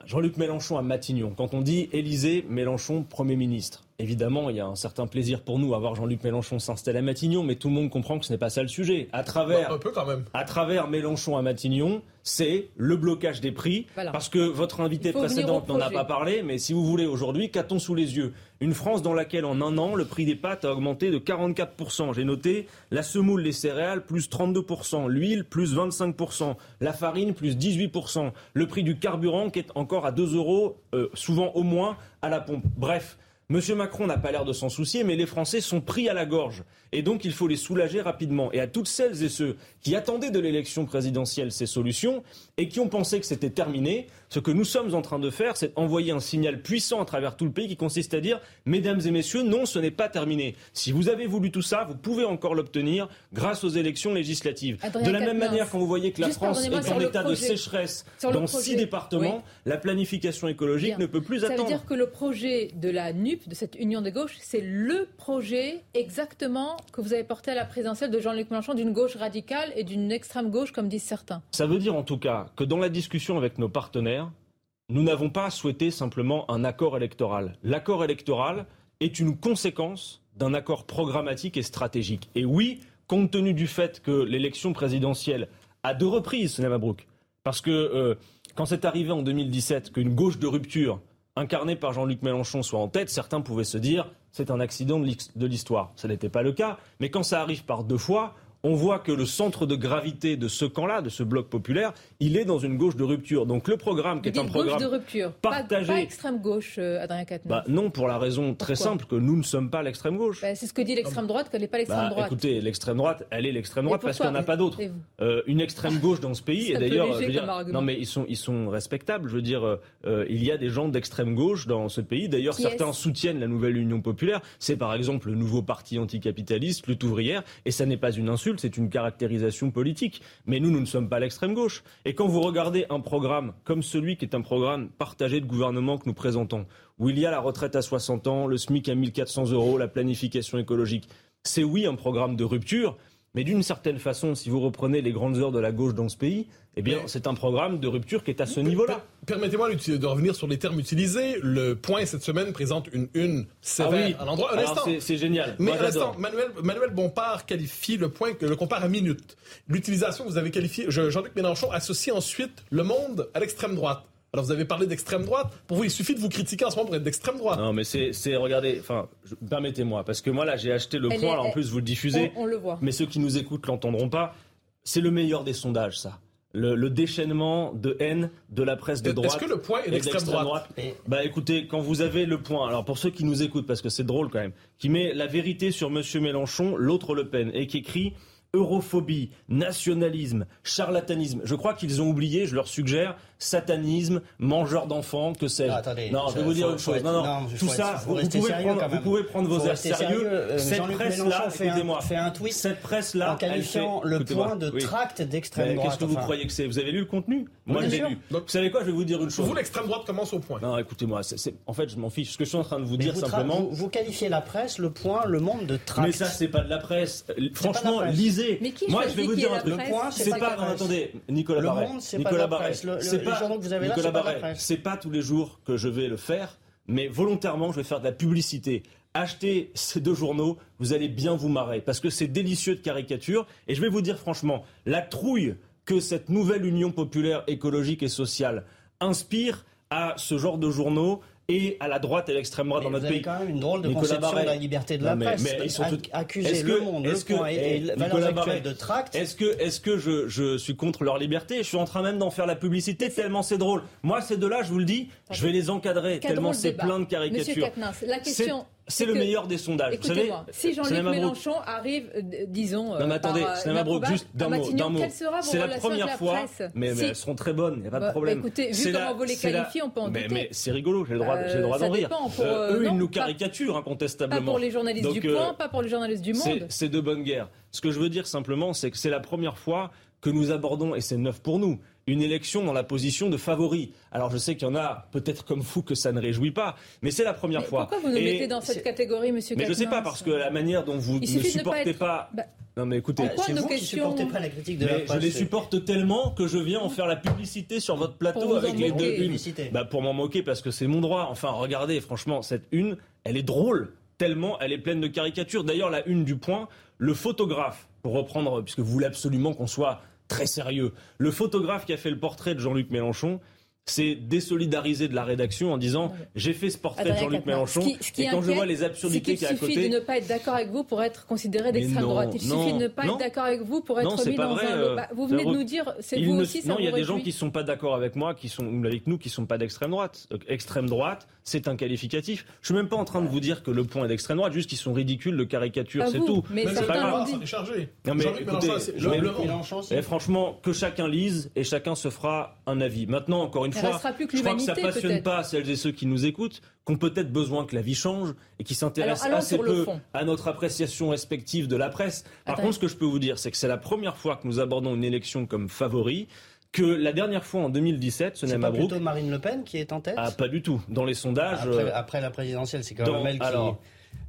Jean-Luc Mélenchon à Matignon. Quand on dit Élysée, Mélenchon, Premier ministre, Évidemment, il y a un certain plaisir pour nous à voir Jean-Luc Mélenchon s'installer à Matignon, mais tout le monde comprend que ce n'est pas ça le sujet. À travers, un peu quand même. À travers Mélenchon à Matignon, c'est le blocage des prix, parce que votre invité précédente n'en a pas parlé, mais si vous voulez aujourd'hui, qu'a-t-on sous les yeux? Une France dans laquelle en un an, le prix des pâtes a augmenté de 44%. J'ai noté la semoule, les céréales, plus 32%, l'huile, plus 25%, la farine, plus 18%, le prix du carburant qui est encore à 2 euros, euh, souvent au moins, à la pompe. Bref, Monsieur Macron n'a pas l'air de s'en soucier, mais les Français sont pris à la gorge. Et donc, il faut les soulager rapidement. Et à toutes celles et ceux qui attendaient de l'élection présidentielle ces solutions et qui ont pensé que c'était terminé, ce que nous sommes en train de faire, c'est envoyer un signal puissant à travers tout le pays qui consiste à dire, mesdames et messieurs, non, ce n'est pas terminé. Si vous avez voulu tout ça, vous pouvez encore l'obtenir grâce aux élections législatives. de la même manière, quand vous voyez que la France est en état de sécheresse dans six départements, la planification écologique ne peut plus attendre. Ça veut dire que le projet de la NUP De cette union des gauches, c'est le projet exactement que vous avez porté à la présidentielle de Jean-Luc Mélenchon d'une gauche radicale et d'une extrême gauche, comme disent certains. Ça veut dire en tout cas que dans la discussion avec nos partenaires, nous n'avons pas souhaité simplement un accord électoral. L'accord électoral est une conséquence d'un accord programmatique et stratégique. Et oui, compte tenu du fait que l'élection présidentielle, à deux reprises, Sénat Brook, parce que euh, quand c'est arrivé en 2017 qu'une gauche de rupture incarnée par Jean-Luc Mélenchon soit en tête, certains pouvaient se dire c'est un accident de l'histoire. Ce n'était pas le cas. Mais quand ça arrive par deux fois, on voit que le centre de gravité de ce camp-là, de ce bloc populaire, il est dans une gauche de rupture. Donc le programme qui est un programme de rupture, partagé, pas, extrême gauche, euh, Adrien Quatennens. Bah, non, pour la raison très simple que nous ne sommes pas l'extrême gauche. Bah, c'est ce que dit l'extrême droite, qu'elle n'est pas l'extrême bah, droite. Écoutez, l'extrême droite, elle est l'extrême droite parce qu'il n'y en a pas d'autre. Euh, une extrême gauche dans ce pays, et d'ailleurs, non mais ils sont, ils sont respectables. Je veux dire, euh, il y a des gens d'extrême gauche dans ce pays. D'ailleurs, certains soutiennent la nouvelle Union populaire. C'est par exemple le nouveau parti anticapitaliste, lutte ouvrière, et ça n'est pas une insulte, c'est une caractérisation politique. Mais nous, nous ne sommes pas l'extrême gauche. Et quand vous regardez un programme comme celui qui est un programme partagé de gouvernement que nous présentons, où il y a la retraite à 60 ans, le SMIC à 1400 euros, la planification écologique, c'est oui un programme de rupture, mais d'une certaine façon, si vous reprenez les grandes heures de la gauche dans ce pays, eh bien, c'est un programme de rupture qui est à ce niveau-là. Permettez-moi de revenir sur les termes utilisés. Le point cette semaine présente une une sévère ah oui. endroit. Un instant. C'est génial. Mais un instant, Manuel, Manuel Bompard qualifie le point, le compare à minute. L'utilisation, vous avez qualifié, Jean-Luc Mélenchon associe ensuite le monde à l'extrême droite. Alors vous avez parlé d'extrême droite. Pour vous, il suffit de vous critiquer en ce moment pour être d'extrême droite. Non, mais c'est, regardez, enfin, permettez-moi, parce que moi là, j'ai acheté le point. alors en plus, vous le diffusez. On, le voit. Mais ceux qui nous écoutent l'entendront pas. C'est le meilleur des sondages, ça. Le, déchaînement de haine de la presse de droite. Est-ce que le point est d'extrême droite, Bah écoutez, quand vous avez le point, alors pour ceux qui nous écoutent, parce que c'est drôle quand même, qui met la vérité sur Monsieur Mélenchon, l'autre Le Pen, et qui écrit europhobie, nationalisme, charlatanisme. Je crois qu'ils ont oublié, je leur suggère, satanisme, mangeur d'enfants, que sais-je. Non, je vais vous dire une chose. non, non, tout ça, vous, pouvez prendre, vous, pouvez prendre, vos airs sérieux. Euh, cette presse-là, écoutez-moi, fait un tweet cette presse-là, en qualifiant le point de tract d'extrême droite. Qu'est-ce que vous croyez que c'est? Vous avez lu le contenu? Moi, je l'ai lu. vous savez quoi? Je vais vous dire une chose. Vous, l'extrême droite commence au point. Non, écoutez-moi. En fait, je m'en fiche. Ce que je suis en train de vous dire simplement. Vous qualifiez la presse, le point, le monde de tract. Mais ça, c'est pas de la presse. Franchement, lisez. Moi, je vais vous dire un truc. C'est pas. Attendez, Nicolas Barret. Nicolas Barret. C'est pas. C'est pas tous les jours que je vais le faire, mais volontairement, je vais faire de la publicité. Achetez ces deux journaux, vous allez bien vous marrer, parce que c'est délicieux de caricature. Et je vais vous dire franchement, la trouille que cette nouvelle union populaire écologique et sociale inspire à ce genre de journaux, et à la droite et à l'extrême droite dans notre pays. Vous avez quand même une drôle de conception de la liberté de la presse. Mais, ils sont Accuser le monde, est-ce que, et, et valeurs actuelles de tract. Est-ce que, est-ce que je, je suis contre leur liberté? Je suis en train même d'en faire la publicité tellement c'est drôle. Moi, ces deux-là, je vous le dis, je vais les encadrer tellement c'est plein de caricatures. Monsieur la question c'est le meilleur des sondages. Écoutez-moi, si Jean-Luc Mélenchon arrive, euh, disons. non, mais euh, attendez, c'est Brook, juste d'un mot. D'un mot. C'est la première fois. Mais, mais elles seront très bonnes, il n'y a pas de bah, problème. écoutez, vu comment vous les qualifiez, on peut en douter. Mais c'est rigolo, j'ai le droit, j'ai le droit d'en rire. eux, ils nous caricaturent incontestablement. Pas pour les journalistes du Point, pas pour les journalistes du Monde. C'est de bonne guerre. Ce que je veux dire simplement, c'est que c'est la première fois que nous abordons, et c'est neuf pour nous, une élection dans la position de favori. Alors je sais qu'il y en a peut-être comme vous que ça ne réjouit pas, mais c'est la première fois. Pourquoi vous nous mettez dans cette catégorie, Monsieur Mais je ne sais pas parce que la manière dont vous ne supportez pas. Bah, non mais écoutez, c'est vous qui supportez pas la critique de la presse. Je les supporte tellement que je viens en faire la publicité sur votre plateau avec les deux unes. Bah, pour m'en moquer parce que c'est mon droit. Enfin regardez, franchement, cette une, elle est drôle tellement elle est pleine de caricatures. D'ailleurs, la une du point, le photographe, pour reprendre, puisque vous voulez absolument qu'on soit très sérieux. Le photographe qui a fait le portrait de Jean-Luc Mélenchon, c'est désolidariser de la rédaction en disant j'ai fait ce portrait de Jean-Luc Mélenchon et quand je vois les absurdités qu'il y a à côté. Il suffit de ne pas être d'accord avec vous pour être considéré d'extrême droite. Il suffit de ne pas être d'accord avec vous pour être mis dans un. Euh, bah, vous venez de nous dire, c'est vous aussi. Ça non, il y a des gens qui ne sont pas d'accord avec moi, qui sont avec nous, qui ne sont pas d'extrême droite. Donc, extrême droite, c'est un qualificatif. Je suis même pas en train de vous dire que le point est d'extrême droite, juste qu'ils sont ridicules de caricature, c'est tout. Mais c'est pas grave. Non mais écoutez, franchement, que chacun lise et chacun se fera un avis. Maintenant, encore une fois, je crois que ça passionne pas celles et ceux qui nous écoutent, qui ont peut-être besoin que la vie change et qui s'intéressent assez peu à notre appréciation respective de la presse. Par contre, ce que je peux vous dire, c'est que c'est la première fois que nous abordons une élection comme favori. que la dernière fois en 2017, ce n'est pas Mabrouk. plutôt Marine Le Pen qui est en tête? Ah, pas du tout. Dans les sondages. après, après la présidentielle, c'est quand dans- même elle qui... alors,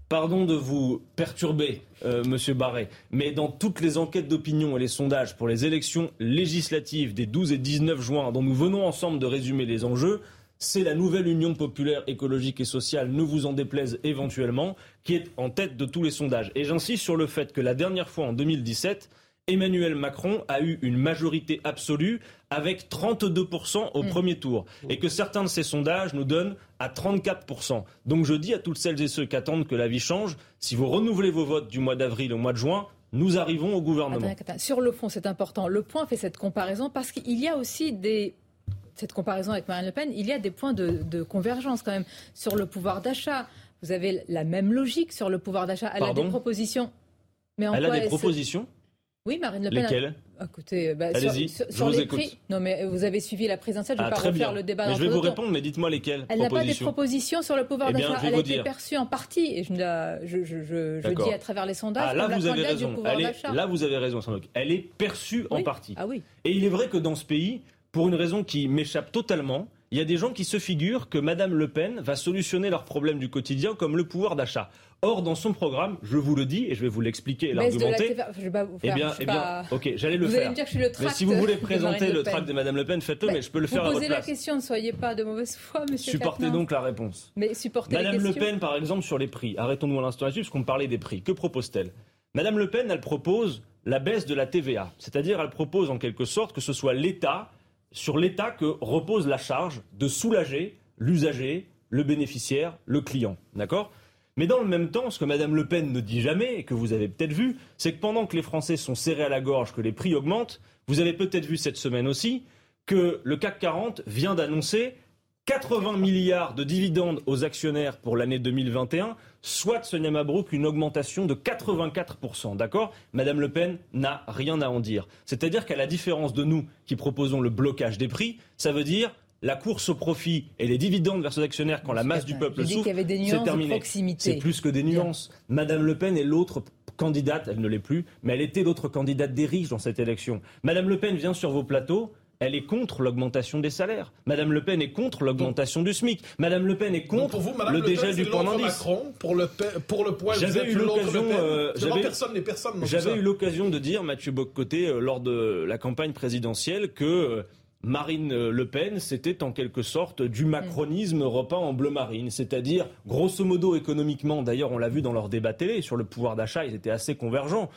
pardon de vous perturber, euh, Monsieur Barré, mais dans toutes les enquêtes d'opinion et les sondages pour les élections législatives des 12 et 19 juin, dont nous venons ensemble de résumer les enjeux, c'est la nouvelle Union populaire écologique et sociale, ne vous en déplaise éventuellement, qui est en tête de tous les sondages. Et j'insiste sur le fait que la dernière fois, en 2017, Emmanuel Macron a eu une majorité absolue avec 32% au premier tour. Et que certains de ces sondages nous donnent à 34%. Donc je dis à toutes celles et ceux qui attendent que la vie change, si vous renouvelez vos votes du mois d'avril au mois de juin, nous arrivons au gouvernement. Sur le fond, c'est important. Le point fait cette comparaison parce qu'il y a aussi des. Cette comparaison avec Marine Le Pen, il y a des points de, de convergence quand même sur le pouvoir d'achat. Vous avez la même logique sur le pouvoir d'achat. Elle a des propositions. Mais en Elle a des propositions? Oui, Marine Le Pen. Lesquelles? Écoutez, bah, Allez-y, sur, sur les écoute. prix. Non, mais vous avez suivi la présidentielle. Je ne Ah, vais pas refaire bien. le débat. Mais je vais vous répondre, mais dites-moi lesquelles Elle n'a pas des propositions. sur le pouvoir Eh d'achat. Elle a été perçue en partie, et je, dis à travers les sondages, Ah, là, vous avez raison. pouvoir Elle est- d'achat. là, vous avez raison. Elle est perçue en partie. Ah oui. Et il est vrai que dans ce pays, pour une raison qui m'échappe totalement, il y a des gens qui se figurent que Madame Le Pen va solutionner leurs problèmes du quotidien comme le pouvoir d'achat. Or, dans son programme, je vous le dis et je vais vous l'expliquer et la l'argumenter. TVA. Je vais pas vous Eh bien, je eh bien, pas- ok, j'allais le vous faire. allez me dire que je suis le Mais si vous voulez (laughs) présenter le tract de Madame Le Pen, faites-le, Bah, mais je peux le faire à Vous votre posez la place. question, ne soyez pas de mauvaise foi, monsieur Supportez donc la réponse. Mais supportez Madame Le. Pen, par exemple, sur les prix. Arrêtons-nous à l'instant là-dessus, parce qu'on parlait des prix. Que propose-t-elle? Madame Le Pen, elle propose la baisse de la TVA. C'est-à-dire, elle propose en quelque sorte que ce soit l'État, sur l'État que repose la charge de soulager l'usager, le bénéficiaire, le client. D'accord? Mais dans le même temps, ce que Madame Le Pen ne dit jamais, et que vous avez peut-être vu, c'est que pendant que les Français sont serrés à la gorge, que les prix augmentent, vous avez peut-être vu cette semaine aussi que le CAC 40 vient d'annoncer 80 milliards de dividendes aux actionnaires pour l'année 2021, soit Sonia Mabrouk une augmentation de 84%. D'accord? Madame Le Pen n'a rien à en dire. C'est-à-dire qu'à la différence de nous qui proposons le blocage des prix, ça veut dire la course au profit et les dividendes vers ses actionnaires quand la masse du peuple souffre, qu'il y avait des c'est nuances de terminé. proximité. C'est plus que des nuances. Madame Le Pen est l'autre candidate, elle ne l'est plus, mais elle était l'autre candidate des riches dans cette élection. Madame Le Pen vient sur vos plateaux. Elle est contre l'augmentation des salaires. Madame Le Pen est contre l'augmentation du SMIC. Madame Le Pen est contre vous, Madame le dégel du point d'indice. Macron, pour le, pour vous J'avais eu l'occasion, euh, j'avais- eu l'occasion de dire, Mathieu Boccoté, euh, lors de la campagne présidentielle, que euh, Marine euh, Le Pen, c'était en quelque sorte du macronisme repeint en bleu marine. C'est-à-dire, grosso modo, économiquement, d'ailleurs, on l'a vu dans leur débat télé, sur le pouvoir d'achat, ils étaient assez convergents.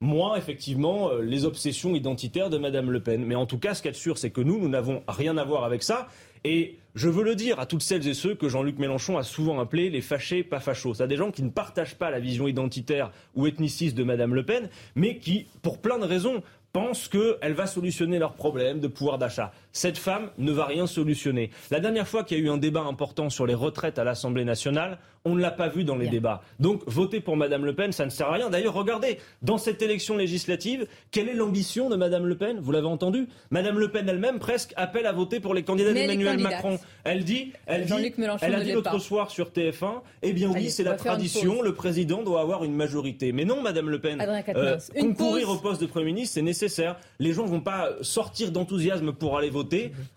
Moins, effectivement, euh, les obsessions identitaires de Madame Le Pen. Mais en tout cas, ce qu'il y a de sûr, c'est que nous, nous n'avons rien à voir avec ça. Et je veux le dire à toutes celles et ceux que Jean-Luc Mélenchon a souvent appelés les fâchés pas fachos. C'est des gens qui ne partagent pas la vision identitaire ou ethniciste de Madame Le Pen, mais qui, pour plein de raisons, pensent qu'elle va solutionner leurs problèmes de pouvoir d'achat. Cette femme ne va rien solutionner. La dernière fois qu'il y a eu un débat important sur les retraites à l'Assemblée nationale, on ne l'a pas vu dans les Bien. débats. Donc voter pour Madame Le Pen, ça ne sert à rien. D'ailleurs, regardez, dans cette élection législative, quelle est l'ambition de Madame Le Pen? Vous l'avez entendu? Madame Le Pen elle-même presque appelle à voter pour les candidats d'Emmanuel. Macron. Elle dit, elle dit, elle a ne dit l'autre soir sur TF1, eh bien oui, c'est la tradition, le président doit avoir une majorité. Mais non, Madame Le Pen, une concourir pause. au poste de Premier ministre, c'est nécessaire. Les gens vont pas sortir d'enthousiasme pour aller voter,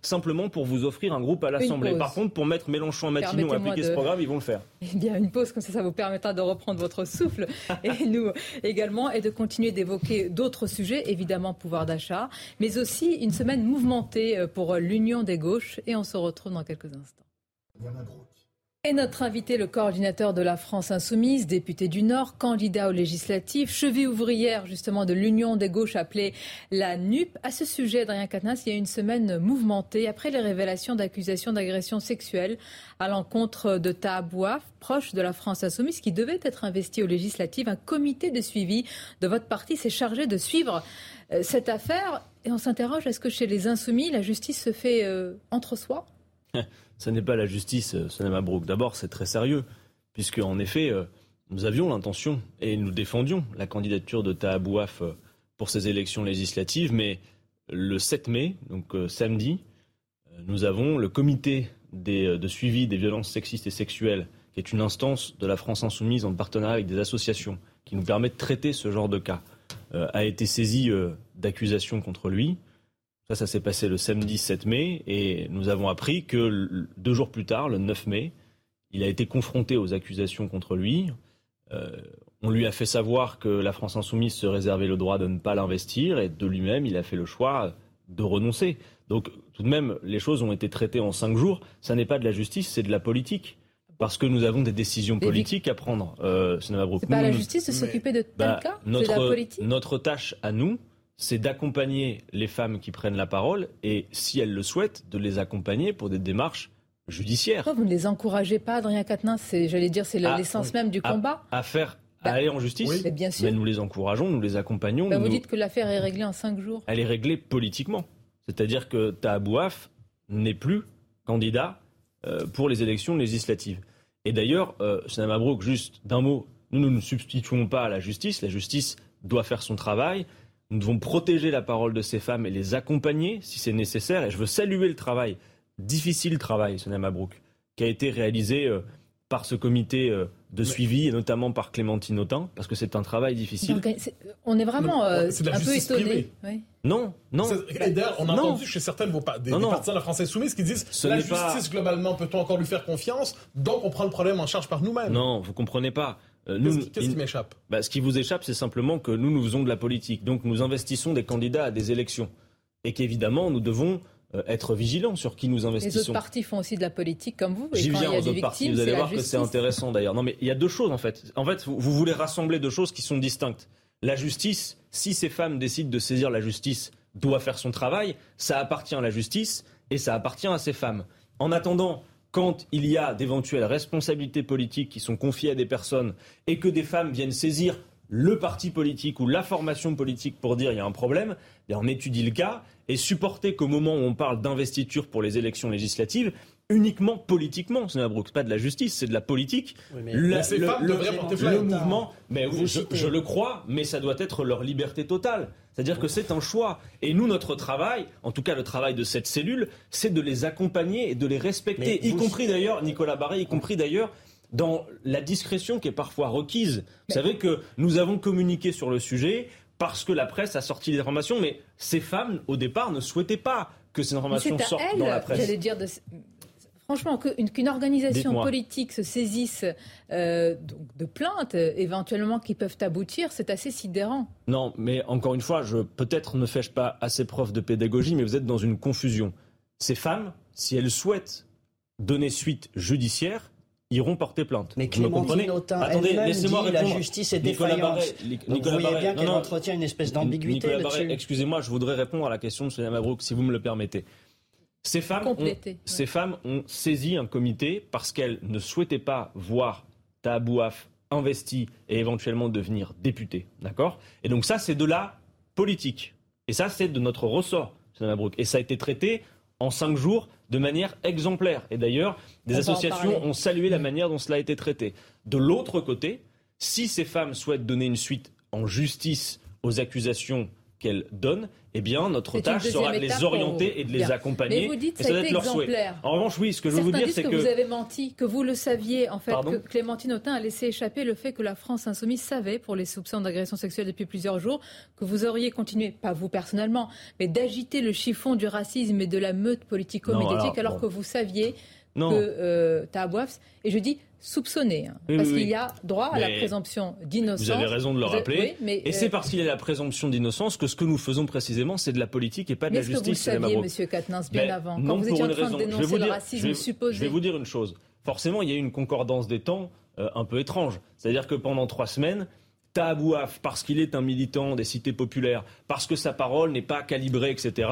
simplement pour vous offrir un groupe à l'Assemblée. Par contre, pour mettre Mélenchon à Matignon à appliquer de- ce programme, ils vont le faire. (laughs) Eh bien, une pause, comme ça, ça vous permettra de reprendre votre souffle et (laughs) nous également, et de continuer d'évoquer d'autres sujets, évidemment pouvoir d'achat, mais aussi une semaine mouvementée euh, pour l'Union des gauches. Et on se retrouve dans quelques instants. Et notre invité, le coordinateur de la France Insoumise, député du Nord, candidat aux législatives, cheville ouvrière justement de l'Union des gauches appelée la NUP. À ce sujet, Adrien Quatennens, il y a une semaine mouvementée après les révélations d'accusations d'agression sexuelle à l'encontre de Tahabouaf, proche de la France Insoumise, qui devait être investi aux législatives. Un comité de suivi de votre parti s'est chargé de suivre euh, cette affaire. Et on s'interroge, est-ce que chez les Insoumis, la justice se fait euh, entre soi? (laughs) Ce n'est pas la justice, euh, Sonia Mabrouk. D'abord, c'est très sérieux, puisque en effet, euh, nous avions l'intention et nous défendions la candidature de Tahabouaf euh, pour ces élections législatives, mais le 7 mai, donc samedi, nous avons le comité de suivi des violences sexistes et sexuelles, qui est une instance de la France insoumise en partenariat avec des associations qui nous permet de traiter ce genre de cas, a été saisi d'accusations contre lui. Ça, ça s'est passé le samedi 7 mai et nous avons appris que deux jours plus tard, le 9 mai, il a été confronté aux accusations contre lui. Euh, on lui a fait savoir que la France insoumise se réservait le droit de ne pas l'investir et de lui-même, il a fait le choix de renoncer. Donc tout de même, les choses ont été traitées en cinq jours. Ça n'est pas de la justice, c'est de la politique. Parce que nous avons des décisions politiques à prendre. Euh, c'est pas à la justice de s'occuper de tel bah, cas? Notre, la politique? notre tâche à nous, c'est d'accompagner les femmes qui prennent la parole et, si elles le souhaitent, de les accompagner pour des démarches judiciaires. Pourquoi vous ne les encouragez pas, Adrien Quatennens? J'allais dire, c'est l'essence même du combat. À faire à bah, aller en justice oui. bien sûr. Mais nous les encourageons, nous les accompagnons. Bah, vous dites que l'affaire est réglée en cinq jours. Elle est réglée politiquement. C'est-à-dire que Tahabouaf n'est plus candidat euh, pour les élections législatives. Et d'ailleurs, euh, Mabrouk, juste d'un mot, nous, nous ne substituons pas à la justice. La justice doit faire son travail. Nous devons protéger la parole de ces femmes et les accompagner si c'est nécessaire. Et je veux saluer le travail, difficile travail, Sonia Mabrouk, qui a été réalisé euh, par ce comité euh, de suivi, et notamment par Clémentine Autain, parce que c'est un travail difficile. on est vraiment euh, un peu étonné. Non, non. Et d'ailleurs, on a entendu chez certaines des, des partisans de la France Insoumise qui disent Ce la justice, globalement, peut-on encore lui faire confiance? Donc on prend le problème en charge par nous-mêmes. Non, vous comprenez pas. Euh, qu'est-ce qui, m'échappe? Bah, Ce qui vous échappe, c'est simplement que nous, nous faisons de la politique. Donc nous investissons des candidats à des élections. Et qu'évidemment, nous devons euh, être vigilants sur qui nous investissons. Les autres partis font aussi de la politique comme vous. J'y viens aux autres partis. Vous allez voir que c'est intéressant d'ailleurs. Non, mais il y a deux choses en fait. En fait, vous, voulez rassembler deux choses qui sont distinctes. La justice, si ces femmes décident de saisir la justice, doit faire son travail. Ça appartient à la justice et ça appartient à ces femmes. En attendant, quand il y a d'éventuelles responsabilités politiques qui sont confiées à des personnes et que des femmes viennent saisir le parti politique ou la formation politique pour dire il y a un problème, eh on étudie le cas et supporter qu'au moment où on parle d'investiture pour les élections législatives, uniquement politiquement, ce n'est pas de la justice, c'est de la politique. mais ces le, devraient porter le mouvement, mais je, le crois, mais ça doit être leur liberté totale. C'est-à-dire que c'est un choix. Et nous, notre travail, en tout cas le travail de cette cellule, c'est de les accompagner et de les respecter, y compris d'ailleurs, Nicolas Barré, y compris d'ailleurs dans la discrétion qui est parfois requise. Vous savez que nous avons communiqué sur le sujet, parce que la presse a sorti des informations, mais ces femmes, au départ, ne souhaitaient pas que ces informations sortent dans la presse. J'allais dire, franchement, qu'une organisation politique se saisisse euh, de plaintes, éventuellement, qui peuvent aboutir, c'est assez sidérant. Non, mais encore une fois, peut-être ne fais-je pas assez preuve de pédagogie, mais vous êtes dans une confusion. Ces femmes, si elles souhaitent donner suite judiciaire, iront porter plainte. Mais Clémentine Autain Attendez, laissez-moi répondre. La justice est Nicolas défaillante. Nicolas vous voyez bien qu'elle entretient une espèce d'ambiguïté là-dessus. Excusez-moi, je voudrais répondre à la question de Sonia Mabrouk, si vous me le permettez. Ces femmes, ont, ces femmes ont saisi un comité parce qu'elles ne souhaitaient pas voir Tabouaf investi et éventuellement devenir député. D'accord? Et donc ça, c'est de la politique. Et ça, c'est de notre ressort, Mabrouk. Et ça a été traité en cinq jours de manière exemplaire. Et d'ailleurs, des associations ont salué la manière dont cela a été traité. De l'autre côté, si ces femmes souhaitent donner une suite en justice aux accusations qu'elles donnent, eh bien, notre tâche sera de les orienter et de les accompagner. Mais vous dites que ça, a été exemplaire. En revanche, oui, ce que je veux vous dire, c'est que, que vous avez menti, que vous le saviez, en fait, que Clémentine Autain a laissé échapper le fait que la France insoumise savait, pour les soupçons d'agression sexuelle depuis plusieurs jours, que vous auriez continué, pas vous personnellement, mais d'agiter le chiffon du racisme et de la meute politico-médiatique, alors, que vous saviez que euh, et je dis soupçonné, hein, parce qu'il y a droit à la présomption d'innocence. Vous avez raison de le rappeler. et c'est euh, parce qu'il y a la présomption d'innocence que ce que nous faisons précisément, c'est de la politique et pas de la justice. Mais est-ce que vous saviez, Monsieur Katnins, bien avant, quand vous étiez en train de dénoncer le racisme supposé Je vais vous dire une chose. Forcément, il y a eu une concordance des temps euh, un peu étrange. C'est-à-dire que pendant trois semaines, Tahabouaf, parce qu'il est un militant des cités populaires, parce que sa parole n'est pas calibrée, etc.,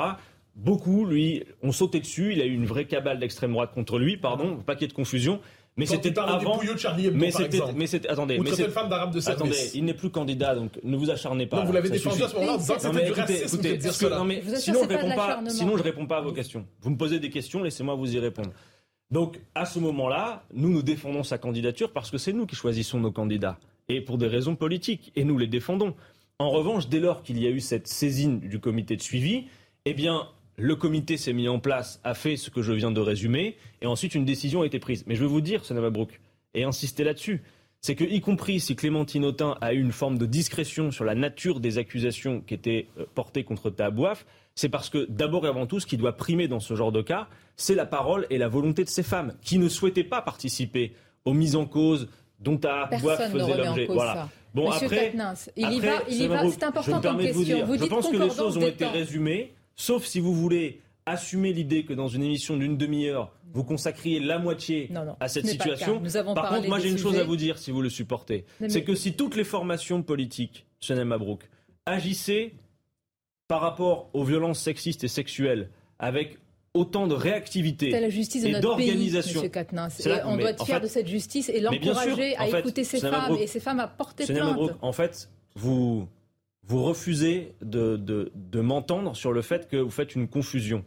beaucoup, lui, ont sauté dessus. Il a eu une vraie cabale d'extrême droite contre lui, pardon, pas qu'il y ait de confusion. Mais c'était avant. Du de Charlie Hebdo, mais c'était, mais c'était, attendez, mais cette femme d'arabe de service. Attendez, il n'est plus candidat, donc ne vous acharnez pas. Non, vous l'avez défendu à ce moment-là, c'était du racisme de dire cela. Non, mais sinon je réponds pas, sinon je réponds pas à vos questions. Vous me posez des questions, laissez-moi vous y répondre. Donc, à ce moment-là, nous nous défendons sa candidature parce que c'est nous qui choisissons nos candidats et pour des raisons politiques et nous les défendons. En revanche, dès lors qu'il y a eu cette saisine du comité de suivi, eh bien, le comité s'est mis en place, a fait ce que je viens de résumer, et ensuite une décision a été prise. Mais je veux vous dire, Sonama Brook, et insister là-dessus, c'est que, y compris si Clémentine Autain a eu une forme de discrétion sur la nature des accusations qui étaient euh, portées contre Tahabouaf, c'est parce que, d'abord et avant tout, ce qui doit primer dans ce genre de cas, c'est la parole et la volonté de ces femmes qui ne souhaitaient pas participer aux mises en cause dont Tahabouaf faisait l'objet. Voilà. Bon, Monsieur après, il y va, il y va. C'est important comme question. Vous, je pense que les choses ont été résumées, sauf si vous voulez assumer l'idée que dans une émission d'une demi-heure, vous consacriez la moitié à cette situation. Par contre, moi j'ai une chose à vous dire si vous le supportez. C'est que si toutes les formations politiques, Chanel Mabrouk, agissaient par rapport aux violences sexistes et sexuelles avec autant de réactivité la justice de et d'organisation. On doit être fier de cette justice et l'encourager à écouter ces femmes et ces femmes à porter plainte. en fait, vous, vous refusez de, de, de m'entendre sur le fait que vous faites une confusion.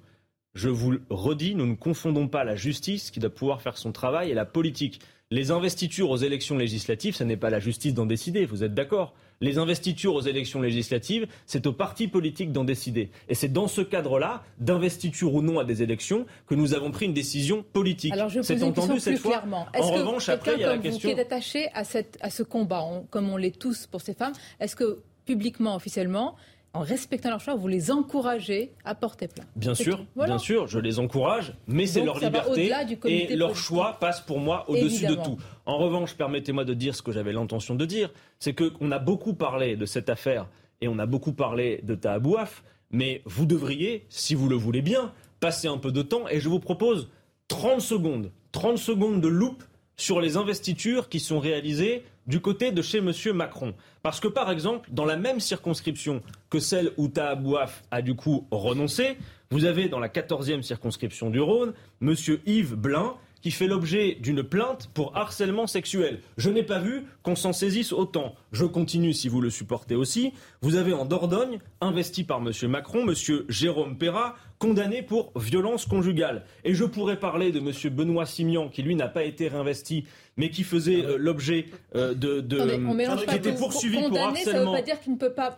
Je vous le redis, nous ne confondons pas la justice qui doit pouvoir faire son travail et la politique. Les investitures aux élections législatives, ce n'est pas la justice d'en décider, vous êtes d'accord Les investitures aux élections législatives, c'est aux partis politiques d'en décider. Et c'est dans ce cadre-là, d'investiture ou non à des élections, que nous avons pris une décision politique. Alors je c'est entendu cette fois. Clairement. Est-ce en que revanche, après, il y a la question. Vous qui est attaché à, cette, à ce combat, comme on l'est tous pour ces femmes, est-ce que publiquement, officiellement, en respectant leur choix, vous les encouragez à porter plainte. Bien sûr, bien sûr, je les encourage, mais c'est leur liberté et leur choix passe pour moi au-dessus de tout. En revanche, permettez-moi de dire ce que j'avais l'intention de dire, c'est qu'on a beaucoup parlé de cette affaire et on a beaucoup parlé de Tahabouaf, mais vous devriez, si vous le voulez bien, passer un peu de temps et je vous propose 30 secondes, 30 secondes de loupe sur les investitures qui sont réalisées du côté de chez M. Macron. Parce que, par exemple, dans la même circonscription que celle où Tahabouaf a du coup renoncé, vous avez dans la 14e circonscription du Rhône M. Yves Blin qui fait l'objet d'une plainte pour harcèlement sexuel. Je n'ai pas vu qu'on s'en saisisse autant. Je continue si vous le supportez aussi. Vous avez en Dordogne, investi par M. Macron, M. Jérôme Perra, condamné pour violence conjugale. Et je pourrais parler de M. Benoît Simian, qui lui n'a pas été réinvesti, mais qui faisait euh, l'objet euh, de, de qui était poursuivi pour, harcèlement. Ça ne veut pas dire qu'il ne peut pas.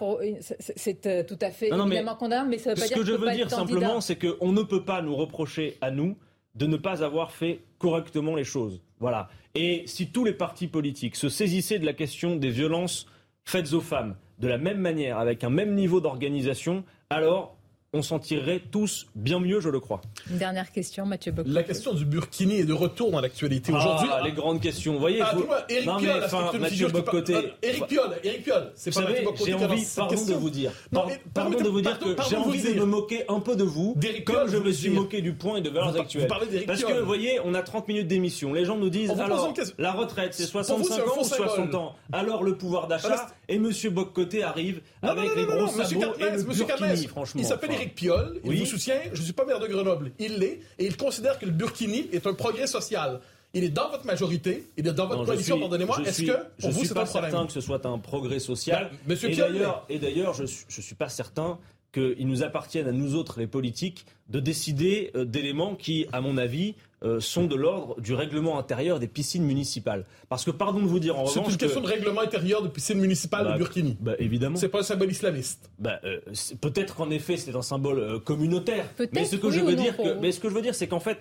C'est euh, tout à fait évidemment condamnable, mais ça ne veut pas dire Ce que je veux dire simplement, c'est qu'on ne peut pas nous reprocher à nous de ne pas avoir fait correctement les choses. Voilà. Et si tous les partis politiques se saisissaient de la question des violences faites aux femmes de la même manière, avec un même niveau d'organisation, alors on s'en tirerait tous bien mieux, je le crois. Une dernière question, Mathieu Bock. La question du Burkini est de retour dans l'actualité aujourd'hui. Ah, les grandes questions. Vous voyez, ah, vous... Eric non, Piolle, mais Mathieu Boccoté. Ah, Eric Piolle, Eric Piolle, c'est pas Mathieu J'ai envie, pardon de vous dire, pardon de vous dire que j'ai envie de me moquer un peu de vous, comme je me suis moqué du point et de valeurs actuelles. Parce que, vous voyez, on a 30 minutes d'émission. Les gens nous disent, alors, la retraite, c'est 65 ans ou 60 ans? Alors, le pouvoir d'achat, et Monsieur Boccoté arrive avec les gros sabots et le Burkini, franchement. Il s'appelle Piolle, il vous soutient, je ne suis pas maire de Grenoble, il l'est, et il considère que le Burkini est un progrès social. Il est dans votre majorité, il est dans votre coalition, pardonnez-moi. Est-ce que pour je vous, c'est un problème? Je suis pas certain que ce soit un progrès social. Ben, monsieur et d'ailleurs, je ne suis pas certain qu'il nous appartienne à nous autres, les politiques, de décider euh, d'éléments qui, à mon avis, euh, sont de l'ordre du règlement intérieur des piscines municipales. Parce que, pardon de vous dire en revanche. C'est une question de règlement intérieur de piscines municipales bah, au Burkini. Bah, évidemment. C'est pas un symbole islamiste. Bah, euh, Peut-être qu'en effet, c'est un symbole communautaire. Mais ce que je veux dire, mais ce que je veux dire, c'est qu'en fait,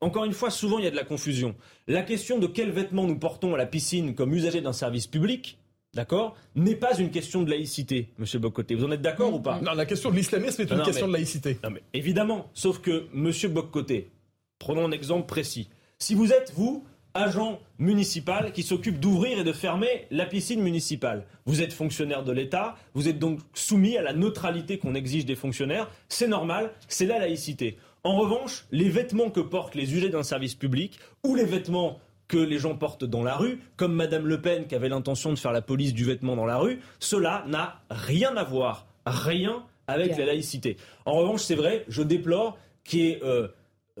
encore une fois, souvent il y a de la confusion. La question de quels vêtements nous portons à la piscine comme usagers d'un service public, d'accord, n'est pas une question de laïcité, Monsieur Boccoté. Vous en êtes d'accord ou pas Non, la question de l'islamisme est une question de laïcité. Non, mais évidemment, sauf que Monsieur Boccoté, prenons un exemple précis. Si vous êtes, vous, agent municipal qui s'occupe d'ouvrir et de fermer la piscine municipale. Vous êtes fonctionnaire de l'État, vous êtes donc soumis à la neutralité qu'on exige des fonctionnaires, c'est normal, c'est la laïcité. En revanche, les vêtements que portent les usagers d'un service public ou les vêtements que les gens portent dans la rue, comme Madame Le Pen qui avait l'intention de faire la police du vêtement dans la rue, cela n'a rien à voir, rien avec la laïcité. En revanche, c'est vrai, je déplore qu'il y ait euh,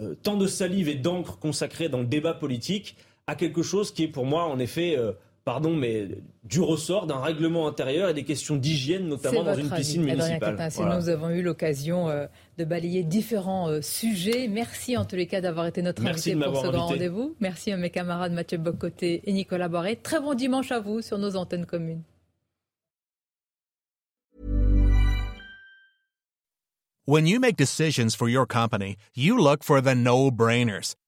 euh, tant de salive et d'encre consacrée dans le débat politique à quelque chose qui est pour moi en effet euh, pardon, mais du ressort d'un règlement intérieur et des questions d'hygiène, notamment dans une piscine municipale. Nous avons eu l'occasion euh, de balayer différents euh, sujets. Merci en tous les cas d'avoir été notre invité pour ce grand rendez-vous. Merci à mes camarades Mathieu Bocoté et Nicolas Boré. Très bon dimanche à vous sur nos antennes communes. When you make decisions for your company, you look for the no-brainers.